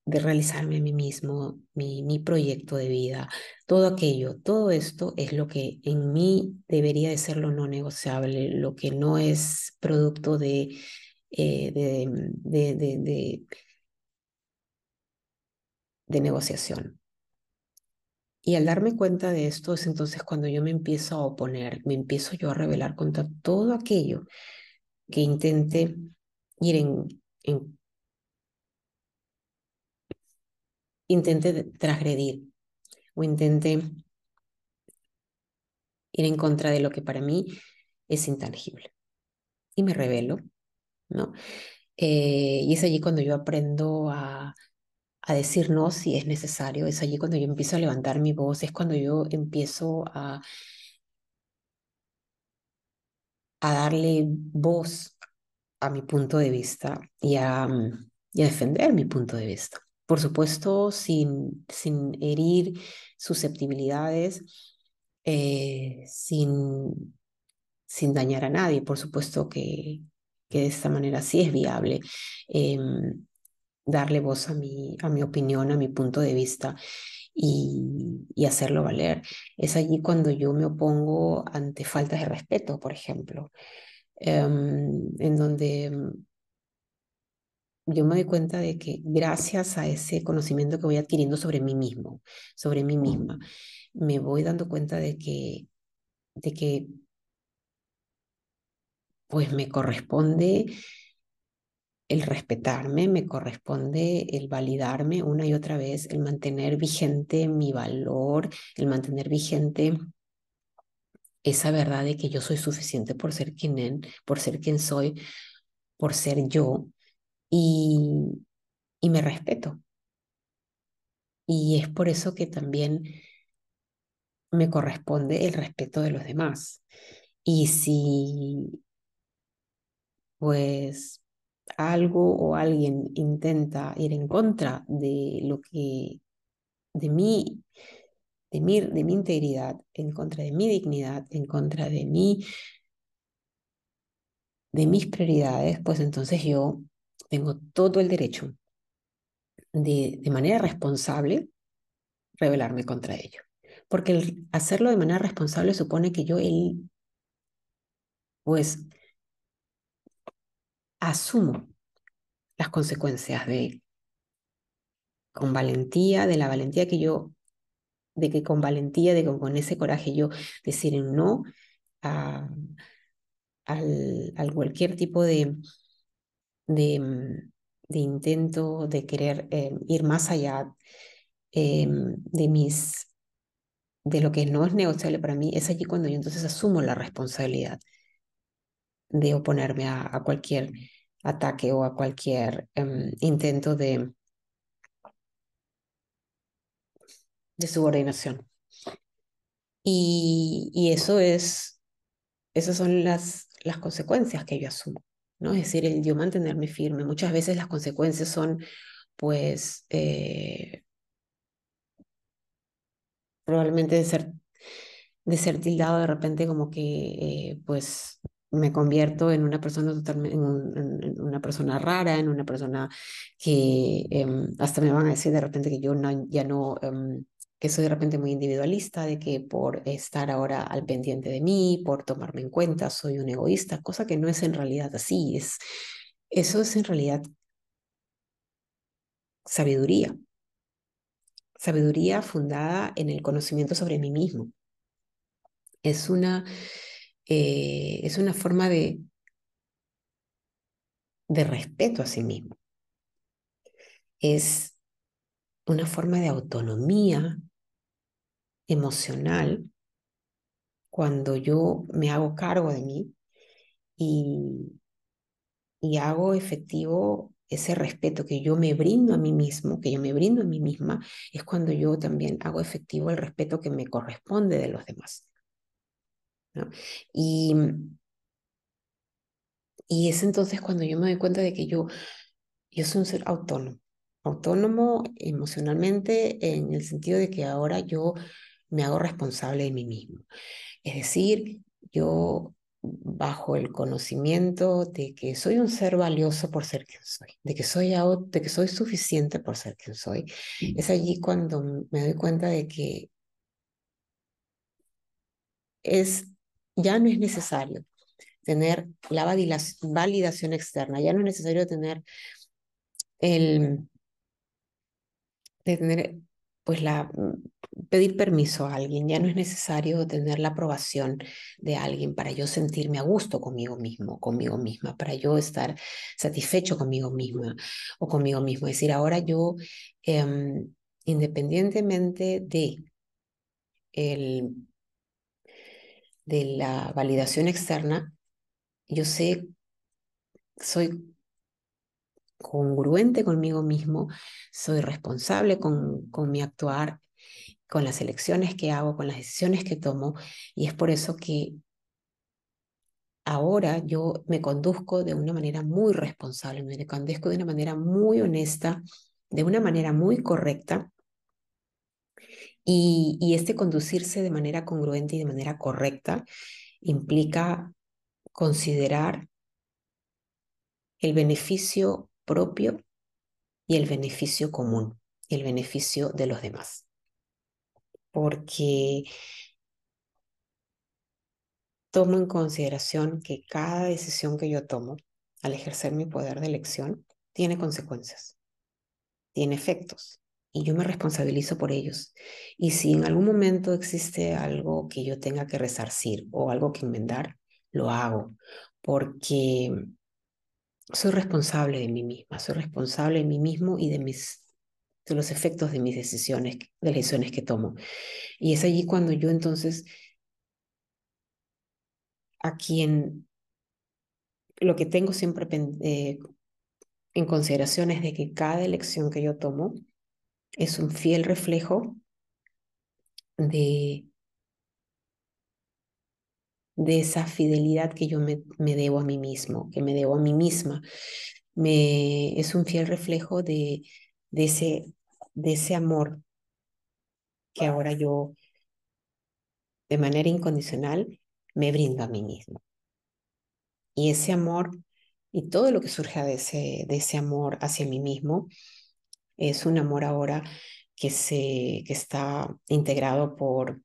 de realizarme a mí mismo, mi, mi proyecto de vida, todo aquello, todo esto es lo que en mí debería de ser lo no negociable, lo que no es producto de, eh, de, de, de, de negociación. Y al darme cuenta de esto es entonces cuando yo me empiezo a oponer, me empiezo yo a rebelar contra todo aquello que intente ir en, en intente transgredir o intente ir en contra de lo que para mí es intangible. Y me revelo, ¿no? Eh, y es allí cuando yo aprendo a, a decir no si es necesario, es allí cuando yo empiezo a levantar mi voz, es cuando yo empiezo a, a darle voz a mi punto de vista y a, y a defender mi punto de vista. Por supuesto, sin, sin herir susceptibilidades, eh, sin, sin dañar a nadie. Por supuesto que, que de esta manera sí es viable. Em, darle voz a mi, a mi opinión, a mi punto de vista y, y hacerlo valer. Es allí cuando yo me opongo ante faltas de respeto, por ejemplo, em, en donde yo me doy cuenta de que gracias a ese conocimiento que voy adquiriendo sobre mí mismo, sobre mí misma, me voy dando cuenta de que, de que pues me corresponde el respetarme, me corresponde el validarme una y otra vez, el mantener vigente mi valor, el mantener vigente esa verdad de que yo soy suficiente por ser quien, por ser quien soy, por ser yo, y, y me respeto. Y es por eso que también me corresponde el respeto de los demás. Y si pues algo o alguien intenta ir en contra de lo que, de mí, de mi, de mi integridad, en contra de mi dignidad, en contra de mí, de mis prioridades, pues entonces yo tengo todo el derecho de, de manera responsable, rebelarme contra ello. Porque el hacerlo de manera responsable supone que yo, él, pues, asumo las consecuencias de, con valentía, de la valentía que yo, de que con valentía, de que con ese coraje yo decir no a, al, cualquier tipo de, de, de intento de querer eh, ir más allá eh, de mis de lo que no es negociable para mí, es allí cuando yo entonces asumo la responsabilidad de oponerme a, a cualquier ataque o a cualquier um, intento de, de subordinación. Y, y, eso es, esas son las, las consecuencias que yo asumo, ¿no? Es decir, el yo mantenerme firme. Muchas veces las consecuencias son, pues, eh, probablemente de ser, de ser tildado de repente como que, eh, pues, me convierto en una persona totalmente, en, una persona rara, en una persona que eh, hasta me van a decir de repente que yo no, ya no, eh, que soy de repente muy individualista, de que por estar ahora al pendiente de mí, por tomarme en cuenta, soy un egoísta, cosa que no es en realidad así, es, eso es en realidad sabiduría, sabiduría fundada en el conocimiento sobre mí mismo. Es una, eh, es una forma de, de respeto a sí mismo. Es una forma de autonomía emocional cuando yo me hago cargo de mí y, y hago efectivo ese respeto que yo me brindo a mí mismo, que yo me brindo a mí misma, es cuando yo también hago efectivo el respeto que me corresponde de los demás. ¿No? Y, y es entonces cuando yo me doy cuenta de que yo, yo soy un ser autónomo, autónomo emocionalmente en el sentido de que ahora yo me hago responsable de mí mismo. Es decir, yo bajo el conocimiento de que soy un ser valioso por ser quien soy, de que soy, de que soy suficiente por ser quien soy, es allí cuando me doy cuenta de que es, ya no es necesario tener la validación externa, ya no es necesario tener el de tener pues la pedir permiso a alguien, ya no es necesario tener la aprobación de alguien para yo sentirme a gusto conmigo mismo, conmigo misma, para yo estar satisfecho conmigo misma o conmigo mismo. Es decir, ahora yo, eh, independientemente de, el, de la validación externa, yo sé, soy congruente conmigo mismo, soy responsable con, con mi actuar, con las elecciones que hago, con las decisiones que tomo, y es por eso que ahora yo me conduzco de una manera muy responsable, me conduzco de una manera muy honesta, de una manera muy correcta, y, este conducirse de manera congruente y de manera correcta implica considerar el beneficio propio y el beneficio común, el beneficio de los demás. Porque tomo en consideración que cada decisión que yo tomo al ejercer mi poder de elección tiene consecuencias, tiene efectos y yo me responsabilizo por ellos. Y si en algún momento existe algo que yo tenga que resarcir o algo que enmendar, lo hago porque soy responsable de mí misma, soy responsable de mí mismo y de, mis, de los efectos de mis decisiones, de las decisiones que tomo. Y es allí cuando yo entonces, a quien lo que tengo siempre eh, en consideración es de que cada elección que yo tomo es un fiel reflejo de, de esa fidelidad que yo me, me, debo a mí mismo, que me debo a mí misma. Me, es un fiel reflejo de, de, ese, de ese amor que ahora yo de manera incondicional me brindo a mí mismo. Y ese amor y todo lo que surge de ese, de ese amor hacia mí mismo es un amor ahora que, se, que está integrado por,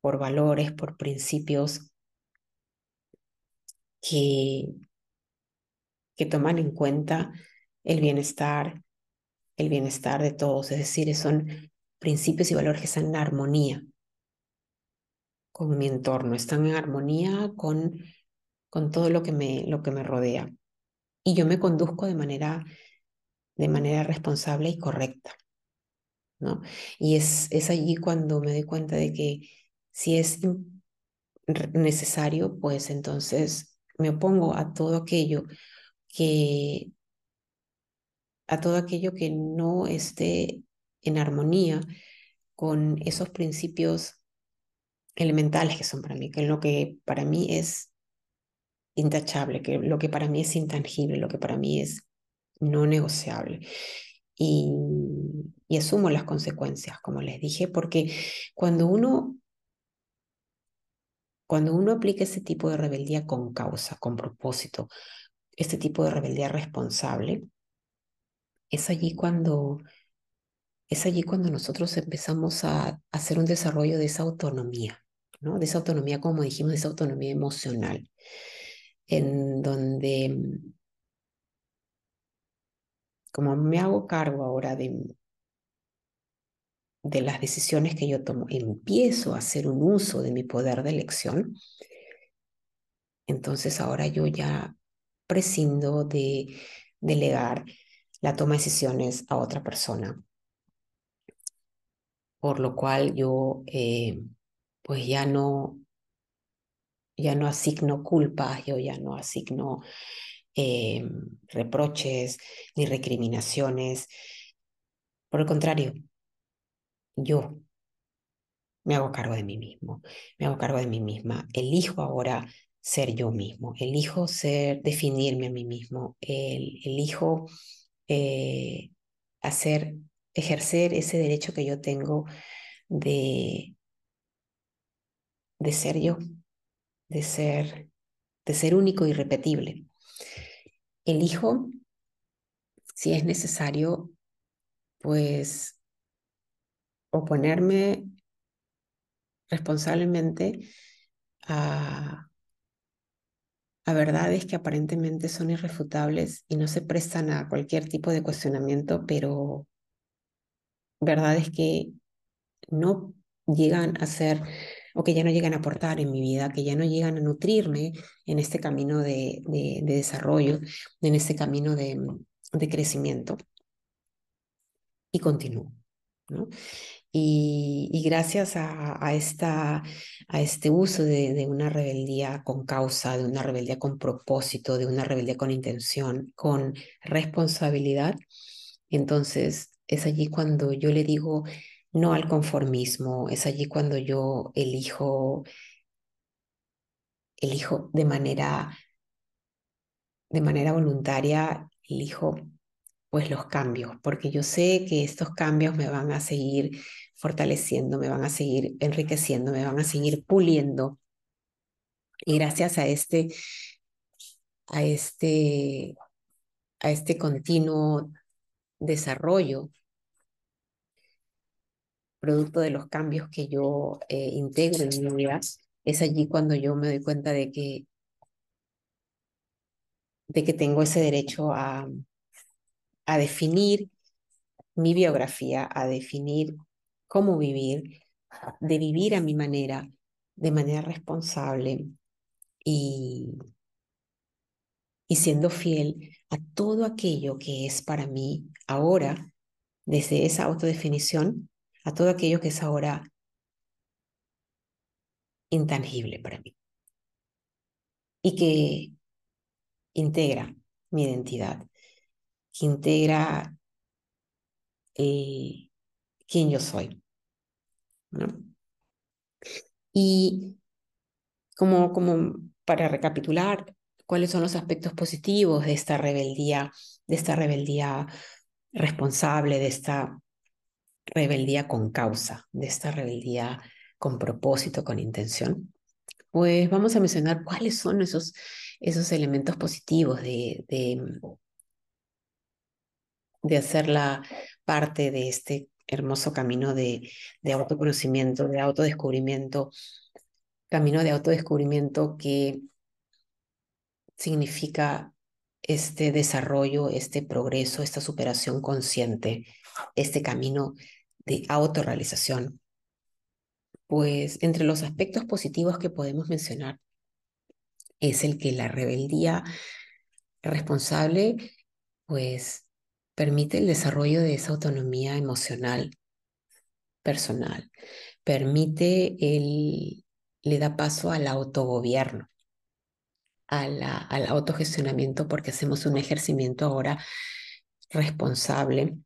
por valores, por principios que, que toman en cuenta el bienestar, el bienestar de todos, es decir, son principios y valores que están en armonía con mi entorno, están en armonía con, con todo lo que, me, lo que me rodea. Y yo me conduzco de manera, de manera responsable y correcta. ¿no? Y es, es allí cuando me doy cuenta de que si es necesario, pues entonces me opongo a todo aquello que a todo aquello que no esté en armonía con esos principios elementales que son para mí, que lo que para mí es intachable, que lo que para mí es intangible, lo que para mí es no negociable. Y, asumo las consecuencias, como les dije, porque cuando uno cuando uno aplica ese tipo de rebeldía con causa, con propósito, este tipo de rebeldía responsable, es allí cuando es allí cuando nosotros empezamos a hacer un desarrollo de esa autonomía, ¿no? De esa autonomía, como dijimos, de esa autonomía emocional, en donde, como me hago cargo ahora de, de las decisiones que yo tomo, empiezo a hacer un uso de mi poder de elección, entonces ahora yo ya prescindo de delegar la toma de decisiones a otra persona. Por lo cual yo eh, pues ya no, ya no asigno culpas, yo ya no asigno eh, reproches ni recriminaciones. Por el contrario, yo me hago cargo de mí mismo, me hago cargo de mí misma, elijo ahora ser yo mismo, elijo ser, definirme a mí mismo, el, elijo eh, hacer ejercer ese derecho que yo tengo de, de ser yo, de ser, de ser único y repetible. Elijo, si es necesario, pues oponerme responsablemente a, a verdades que aparentemente son irrefutables y no se prestan a cualquier tipo de cuestionamiento, pero verdades que no llegan a ser o que ya no llegan a aportar en mi vida, que ya no llegan a nutrirme en este camino de, de, desarrollo, en este camino de, de crecimiento. Y continúo. ¿no? Y, y, gracias a, a, esta, a este uso de, de, una rebeldía con causa, de una rebeldía con propósito, de una rebeldía con intención, con responsabilidad, entonces es allí cuando yo le digo no al conformismo, es allí cuando yo elijo, elijo de manera, de manera voluntaria, elijo pues los cambios, porque yo sé que estos cambios me van a seguir fortaleciendo, me van a seguir enriqueciendo, me van a seguir puliendo. Y gracias a este, a este, a este continuo desarrollo producto de los cambios que yo eh, integro en mi vida, es allí cuando yo me doy cuenta de que, de que tengo ese derecho a, a definir mi biografía, a definir cómo vivir, de vivir a mi manera, de manera responsable y, y siendo fiel a todo aquello que es para mí ahora, desde esa autodefinición, a todo aquello que es ahora intangible para mí y que integra mi identidad, que integra eh, quién yo soy. Y como, como para recapitular, ¿cuáles son los aspectos positivos de esta rebeldía, de esta rebeldía responsable, de esta rebeldía con causa, de esta rebeldía con propósito, con intención? Pues vamos a mencionar cuáles son esos, esos elementos positivos de, de, de hacerla parte de este hermoso camino de, de autoconocimiento, de autodescubrimiento, camino de autodescubrimiento que significa este desarrollo, este progreso, esta superación consciente, este camino de autorrealización. Pues entre los aspectos positivos que podemos mencionar es el que la rebeldía responsable pues permite el desarrollo de esa autonomía emocional personal, permite el, le da paso al autogobierno, al autogestionamiento, porque hacemos un ejercimiento ahora responsable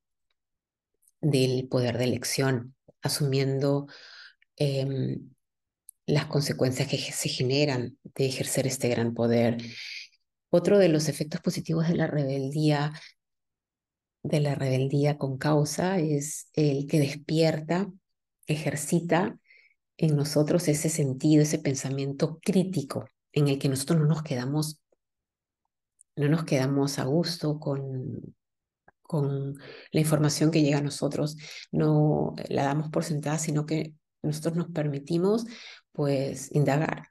del poder de elección, asumiendo eh, las consecuencias que se generan de ejercer este gran poder. Otro de los efectos positivos de la rebeldía de la rebeldía con causa es el que despierta, ejercita en nosotros ese sentido, ese pensamiento crítico en el que nosotros no nos quedamos, no nos quedamos a gusto con, con la información que llega a nosotros, no la damos por sentada, sino que nosotros nos permitimos pues indagar,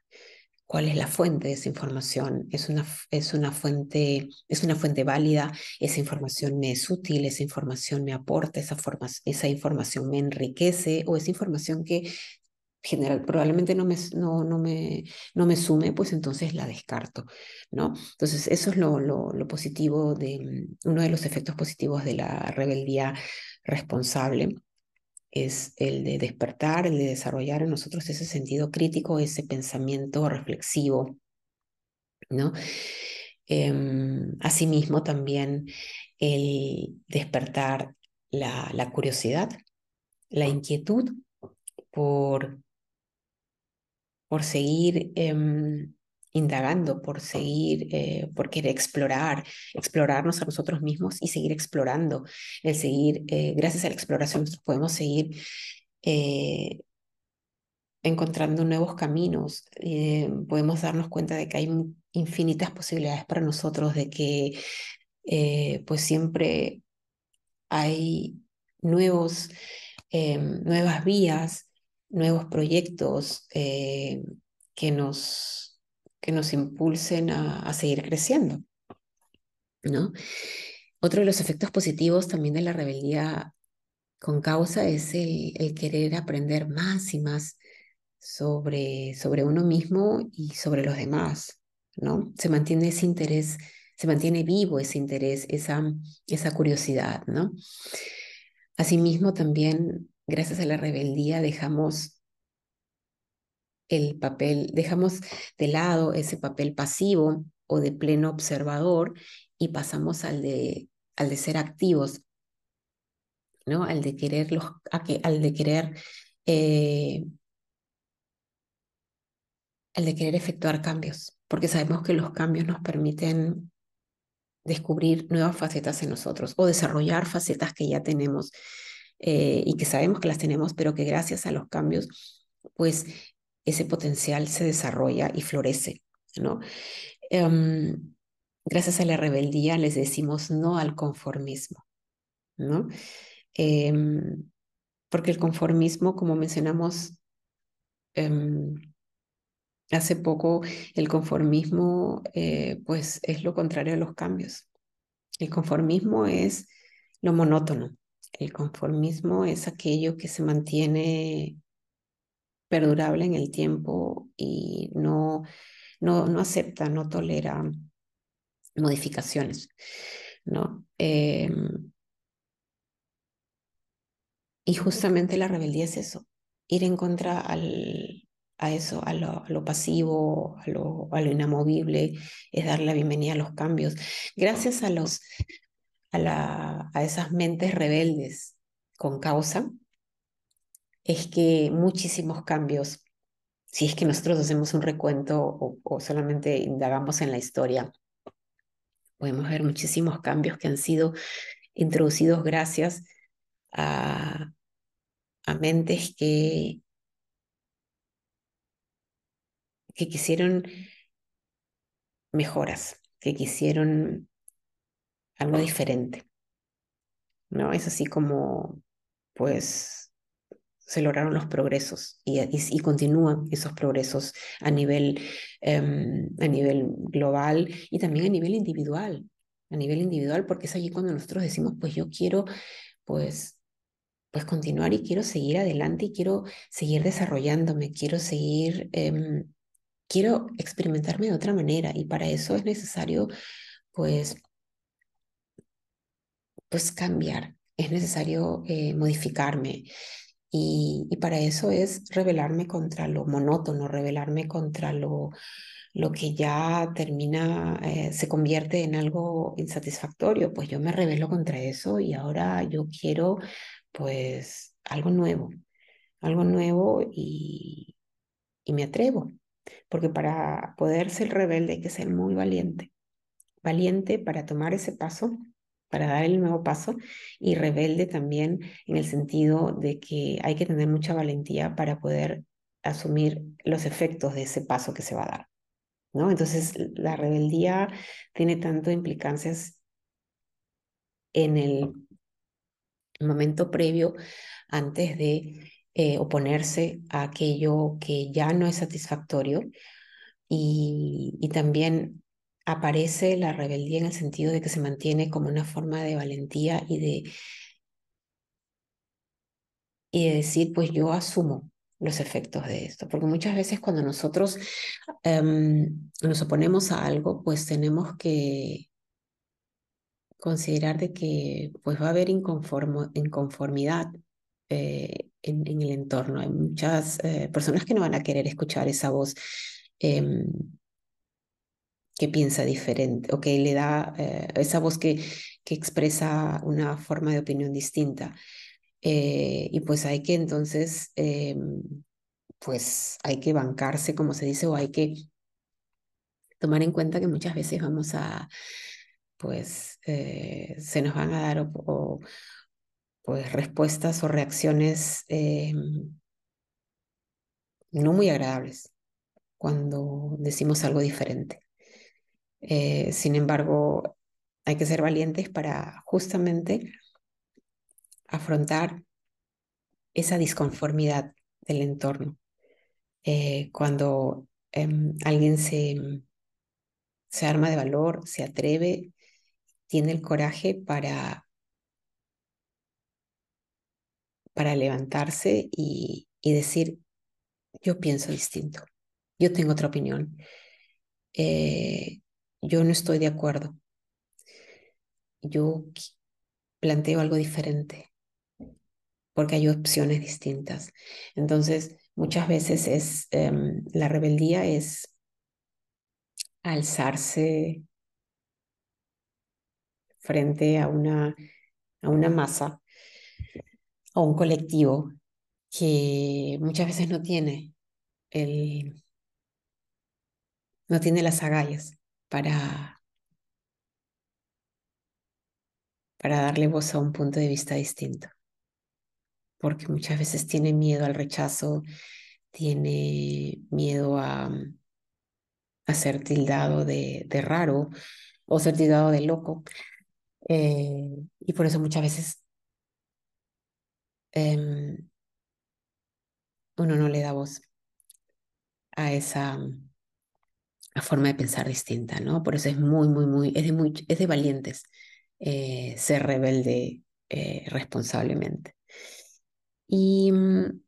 cuál es la fuente de esa información. Es una, es una, fuente, es una fuente válida, esa información me es útil, esa información me aporta, esa, forma, esa información me enriquece o esa información que general, probablemente no me, no, no, me, no me sume, pues entonces la descarto, ¿no? Entonces eso es lo, lo, positivo de, uno de los efectos positivos de la rebeldía responsable es el de despertar, el de desarrollar en nosotros ese sentido crítico, ese pensamiento reflexivo, ¿no? Eh, asimismo, también el despertar la, la curiosidad, la inquietud por, por seguir eh, indagando, por seguir, eh, por querer explorar, explorarnos a nosotros mismos y seguir explorando, el seguir, eh, gracias a la exploración podemos seguir eh, encontrando nuevos caminos, podemos darnos cuenta de que hay infinitas posibilidades para nosotros, de que pues siempre hay nuevos, em, nuevas vías, nuevos proyectos eh, que nos que nos impulsen a, a seguir creciendo, ¿no? Otro de los efectos positivos también de la rebeldía con causa es el, el, querer aprender más y más sobre, sobre uno mismo y sobre los demás, ¿no? Se mantiene ese interés, se mantiene vivo ese interés, esa, esa curiosidad, ¿no? Asimismo, también, gracias a la rebeldía, dejamos el papel, dejamos de lado ese papel pasivo o de pleno observador y pasamos al de, al de ser activos, ¿no? Al de querer, los, a que, al de querer, eh, al de querer efectuar cambios, porque sabemos que los cambios nos permiten descubrir nuevas facetas en nosotros o desarrollar facetas que ya tenemos eh, y que sabemos que las tenemos, pero que gracias a los cambios, pues ese potencial se desarrolla y florece, ¿no? Um, gracias a la rebeldía les decimos no al conformismo, ¿no? Um, porque el conformismo, como mencionamos um, hace poco, el conformismo eh, pues es lo contrario a los cambios. El conformismo es lo monótono. El conformismo es aquello que se mantiene perdurable en el tiempo y no, no, no acepta, no tolera modificaciones, ¿no? Eh, y justamente la rebeldía es eso, ir en contra al, a eso, a lo, a lo pasivo, a lo, a lo, inamovible, es dar la bienvenida a los cambios. Gracias a, los, a, a esas mentes rebeldes con causa, es que muchísimos cambios, si es que nosotros hacemos un recuento o, o solamente indagamos en la historia, podemos ver muchísimos cambios que han sido introducidos gracias a, a mentes que, que quisieron mejoras, que quisieron algo diferente. ¿No? Es así como, pues, se lograron los progresos y, continúan esos progresos a nivel, um, a nivel global y también a nivel individual, a nivel individual, porque es allí cuando nosotros decimos, pues yo quiero, pues, pues continuar y quiero seguir adelante y quiero seguir desarrollándome, quiero seguir, um, quiero experimentarme de otra manera y para eso es necesario, pues, pues cambiar, es necesario eh, modificarme. Y, y, para eso es rebelarme contra lo monótono, rebelarme contra lo, lo que ya termina, eh, se convierte en algo insatisfactorio. Pues yo me rebelo contra eso y ahora yo quiero pues algo nuevo, algo nuevo y, y me atrevo. Porque para poder ser rebelde hay que ser muy valiente. Valiente para tomar ese paso para dar el nuevo paso y rebelde también en el sentido de que hay que tener mucha valentía para poder asumir los efectos de ese paso que se va a dar. ¿no? Entonces, la rebeldía tiene tanto implicancias en el momento previo antes de eh, oponerse a aquello que ya no es satisfactorio y, y también aparece la rebeldía en el sentido de que se mantiene como una forma de valentía y de, y de decir, pues yo asumo los efectos de esto, porque muchas veces cuando nosotros um, nos oponemos a algo, pues tenemos que considerar de que pues va a haber inconformo, inconformidad eh, en, el entorno. Hay muchas eh, personas que no van a querer escuchar esa voz eh, que piensa diferente o que le da eh, esa voz que, que expresa una forma de opinión distinta. Eh, y pues hay que entonces, eh, pues hay que bancarse, como se dice, o hay que tomar en cuenta que muchas veces vamos a, pues se nos van a dar o, pues respuestas o reacciones no muy agradables cuando decimos algo diferente. Eh, sin embargo, hay que ser valientes para justamente afrontar esa disconformidad del entorno. Eh, cuando eh, alguien se, se arma de valor, se atreve, tiene el coraje para, para levantarse y, y decir, yo pienso distinto, yo tengo otra opinión. Eh, yo no estoy de acuerdo. Yo planteo algo diferente porque hay opciones distintas. Entonces, muchas veces es um, la rebeldía es alzarse frente a una, a una masa, a un colectivo que muchas veces no tiene el, no tiene las agallas para, para darle voz a un punto de vista distinto. Porque muchas veces tiene miedo al rechazo, tiene miedo a, a ser tildado de, de, raro o ser tildado de loco. Eh, y por eso muchas veces eh, uno no le da voz a esa forma de pensar distinta, ¿no? Por eso es muy, muy, muy, es de, muy, es de valientes eh, ser rebelde eh, responsablemente. Y mm,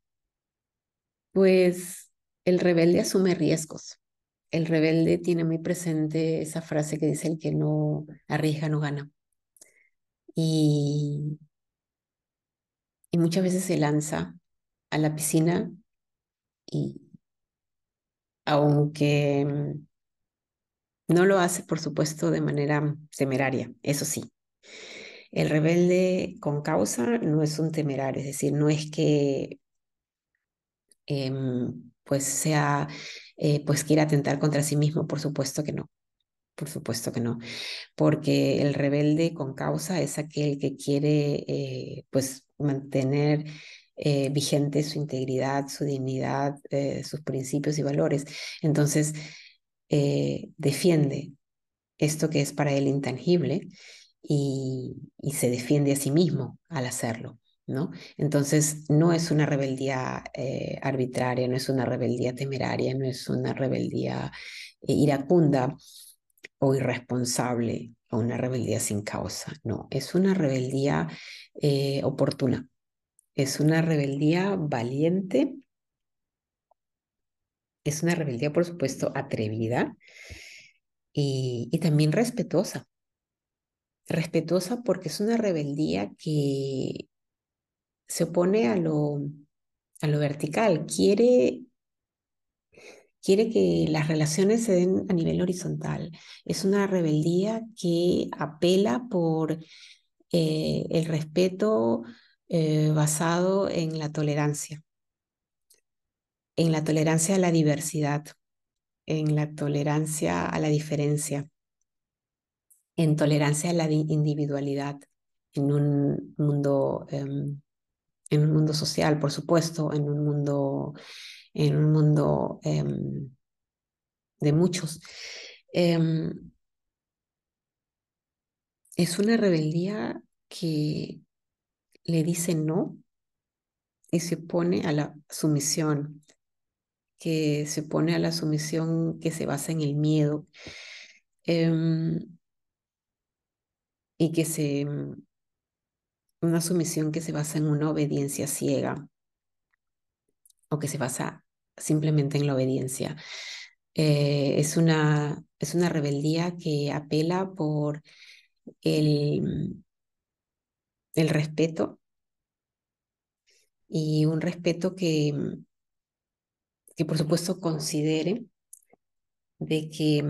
pues el rebelde asume riesgos. El rebelde tiene muy presente esa frase que dice el que no arriesga no gana. Y, y muchas veces se lanza a la piscina y aunque mm, no lo hace, por supuesto, de manera temeraria, eso sí. El rebelde con causa no es un temerario, es decir, no es que em, pues sea, eh, pues quiera atentar contra sí mismo, por supuesto que no, por supuesto que no, porque el rebelde con causa es aquel que quiere eh, pues mantener eh, vigente su integridad, su dignidad, sus principios y valores. Entonces, defiende esto que es para él intangible y, se defiende a sí mismo al hacerlo. ¿No? Entonces, no es una rebeldía eh, arbitraria, no es una rebeldía temeraria, no es una rebeldía eh, iracunda o irresponsable o una rebeldía sin causa, no, es una rebeldía eh, oportuna, es una rebeldía valiente, es una rebeldía, por supuesto, atrevida y también respetuosa, respetuosa porque es una rebeldía que se opone a lo, a lo vertical, quiere, quiere que las relaciones se den a nivel horizontal. Es una rebeldía que apela por eh, el respeto eh, basado en la tolerancia, en la tolerancia a la diversidad, en la tolerancia a la diferencia en tolerancia a la individualidad en un mundo, em, en un mundo social, por supuesto, en un mundo, en un mundo em, de muchos. Em, es una rebeldía que le dice no y se opone a la sumisión, que se opone a la sumisión que se basa en el miedo y que se, una sumisión que se basa en una obediencia ciega o que se basa simplemente en la obediencia. Eh, es, una, es una rebeldía que apela por el, el respeto y un respeto que, que por supuesto considere de que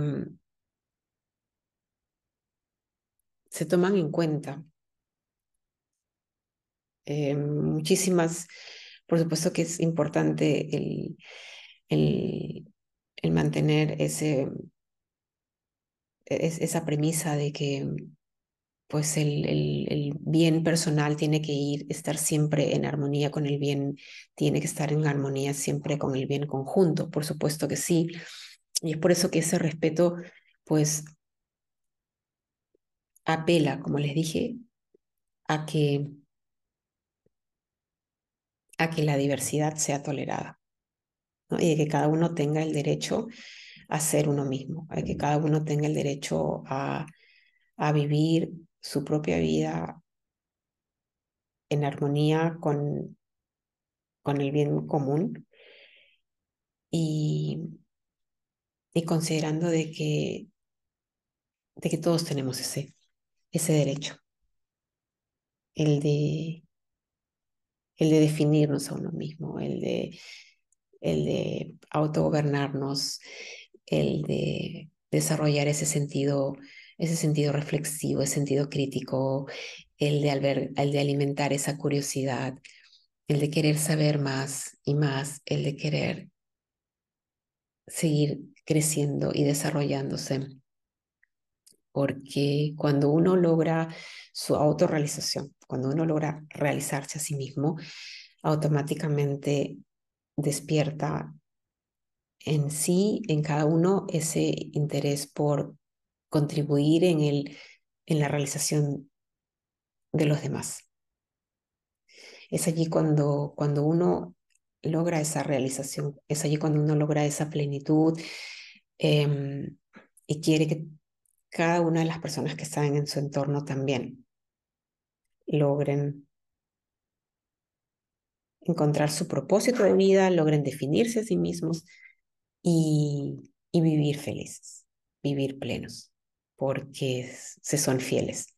se toman en cuenta. Eh, muchísimas, por supuesto que es importante el, el, el mantener ese, es, esa premisa de que pues el, el, bien personal tiene que ir, estar siempre en armonía con el bien, tiene que estar en armonía siempre con el bien conjunto, por supuesto que sí. Y es por eso que ese respeto, pues apela, como les dije, a que, a que la diversidad sea tolerada y de que cada uno tenga el derecho a ser uno mismo, a que cada uno tenga el derecho a, a vivir su propia vida en armonía con, con el bien común. Y, y considerando de que, de que todos tenemos ese, ese derecho, el de, el de definirnos a uno mismo, el de, el de autogobernarnos, el de desarrollar ese sentido, ese sentido reflexivo, ese sentido crítico, el de, el de alimentar esa curiosidad, el de querer saber más y más, el de querer seguir creciendo y desarrollándose. Porque cuando uno logra su autorrealización, cuando uno logra realizarse a sí mismo, automáticamente despierta en sí, en cada uno, ese interés por contribuir en, el, en la realización de los demás. Es allí cuando, cuando uno logra esa realización, es allí cuando uno logra esa plenitud em, y quiere que cada una de las personas que están en su entorno también logren encontrar su propósito de vida, logren definirse a sí mismos y, vivir felices, vivir plenos, porque se son fieles,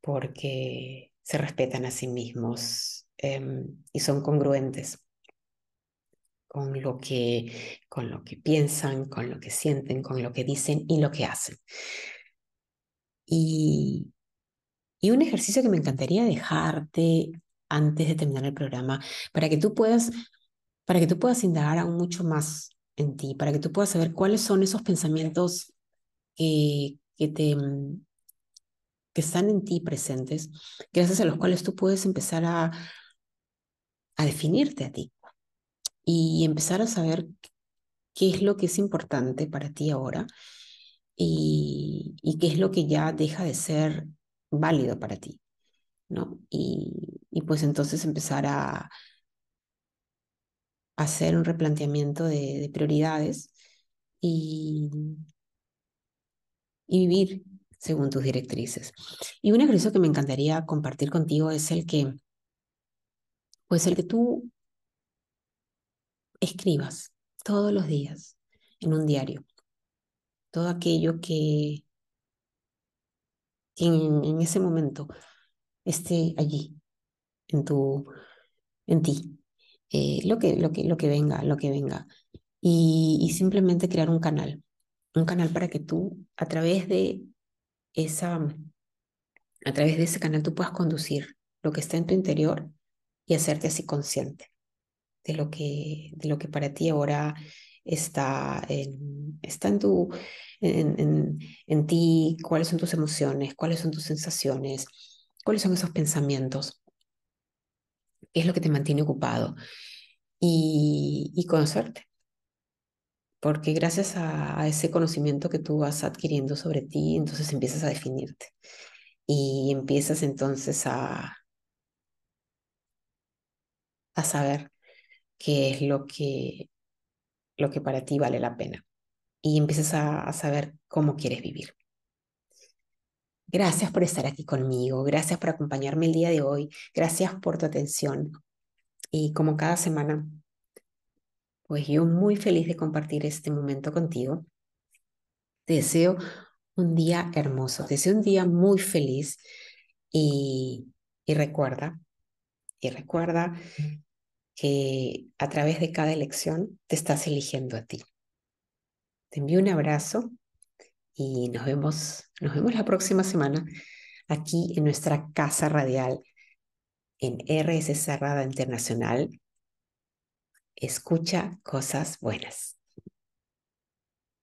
porque se respetan a sí mismos em, y son congruentes con lo que con lo que piensan, con lo que sienten, con lo que dicen y lo que hacen. Y, Y un ejercicio que me encantaría dejarte antes de terminar el programa, para que tú puedas, para que tú puedas indagar aún mucho más en ti, para que tú puedas saber cuáles son esos pensamientos que, que te que están en ti presentes, gracias a los cuales tú puedes empezar a, a definirte a ti y empezar a saber qué es lo que es importante para ti ahora y, y qué es lo que ya deja de ser válido para ti, ¿no? Y, y pues entonces empezar a, hacer un replanteamiento de, de prioridades y, y vivir según tus directrices. Y un ejercicio que me encantaría compartir contigo es el que, pues el que tú escribas todos los días en un diario todo aquello que, en, en, ese momento esté allí, en, tu, en ti, eh, lo, que, lo, que, lo que venga, lo que venga. Y, y simplemente crear un canal, un canal para que tú a través de esa, a través de ese canal tú puedas conducir lo que está en tu interior y hacerte así consciente de lo que, de lo que para ti ahora está en, está en, tu, en, en, ti, cuáles son tus emociones, cuáles son tus sensaciones, cuáles son esos pensamientos, qué es lo que te mantiene ocupado y, y conocerte. Porque gracias a, ese conocimiento que tú vas adquiriendo sobre ti, entonces empiezas a definirte y empiezas entonces a, a saber qué es lo que, lo que para ti vale la pena y empiezas a, a saber cómo quieres vivir. Gracias por estar aquí conmigo, gracias por acompañarme el día de hoy, gracias por tu atención y como cada semana, pues yo muy feliz de compartir este momento contigo. Te deseo un día hermoso, te deseo un día muy feliz y, y recuerda, y recuerda que a través de cada elección te estás eligiendo a ti. Te envío un abrazo y nos vemos, nos vemos la próxima semana aquí en nuestra casa radial en RS Cerrada Internacional. Escucha cosas buenas.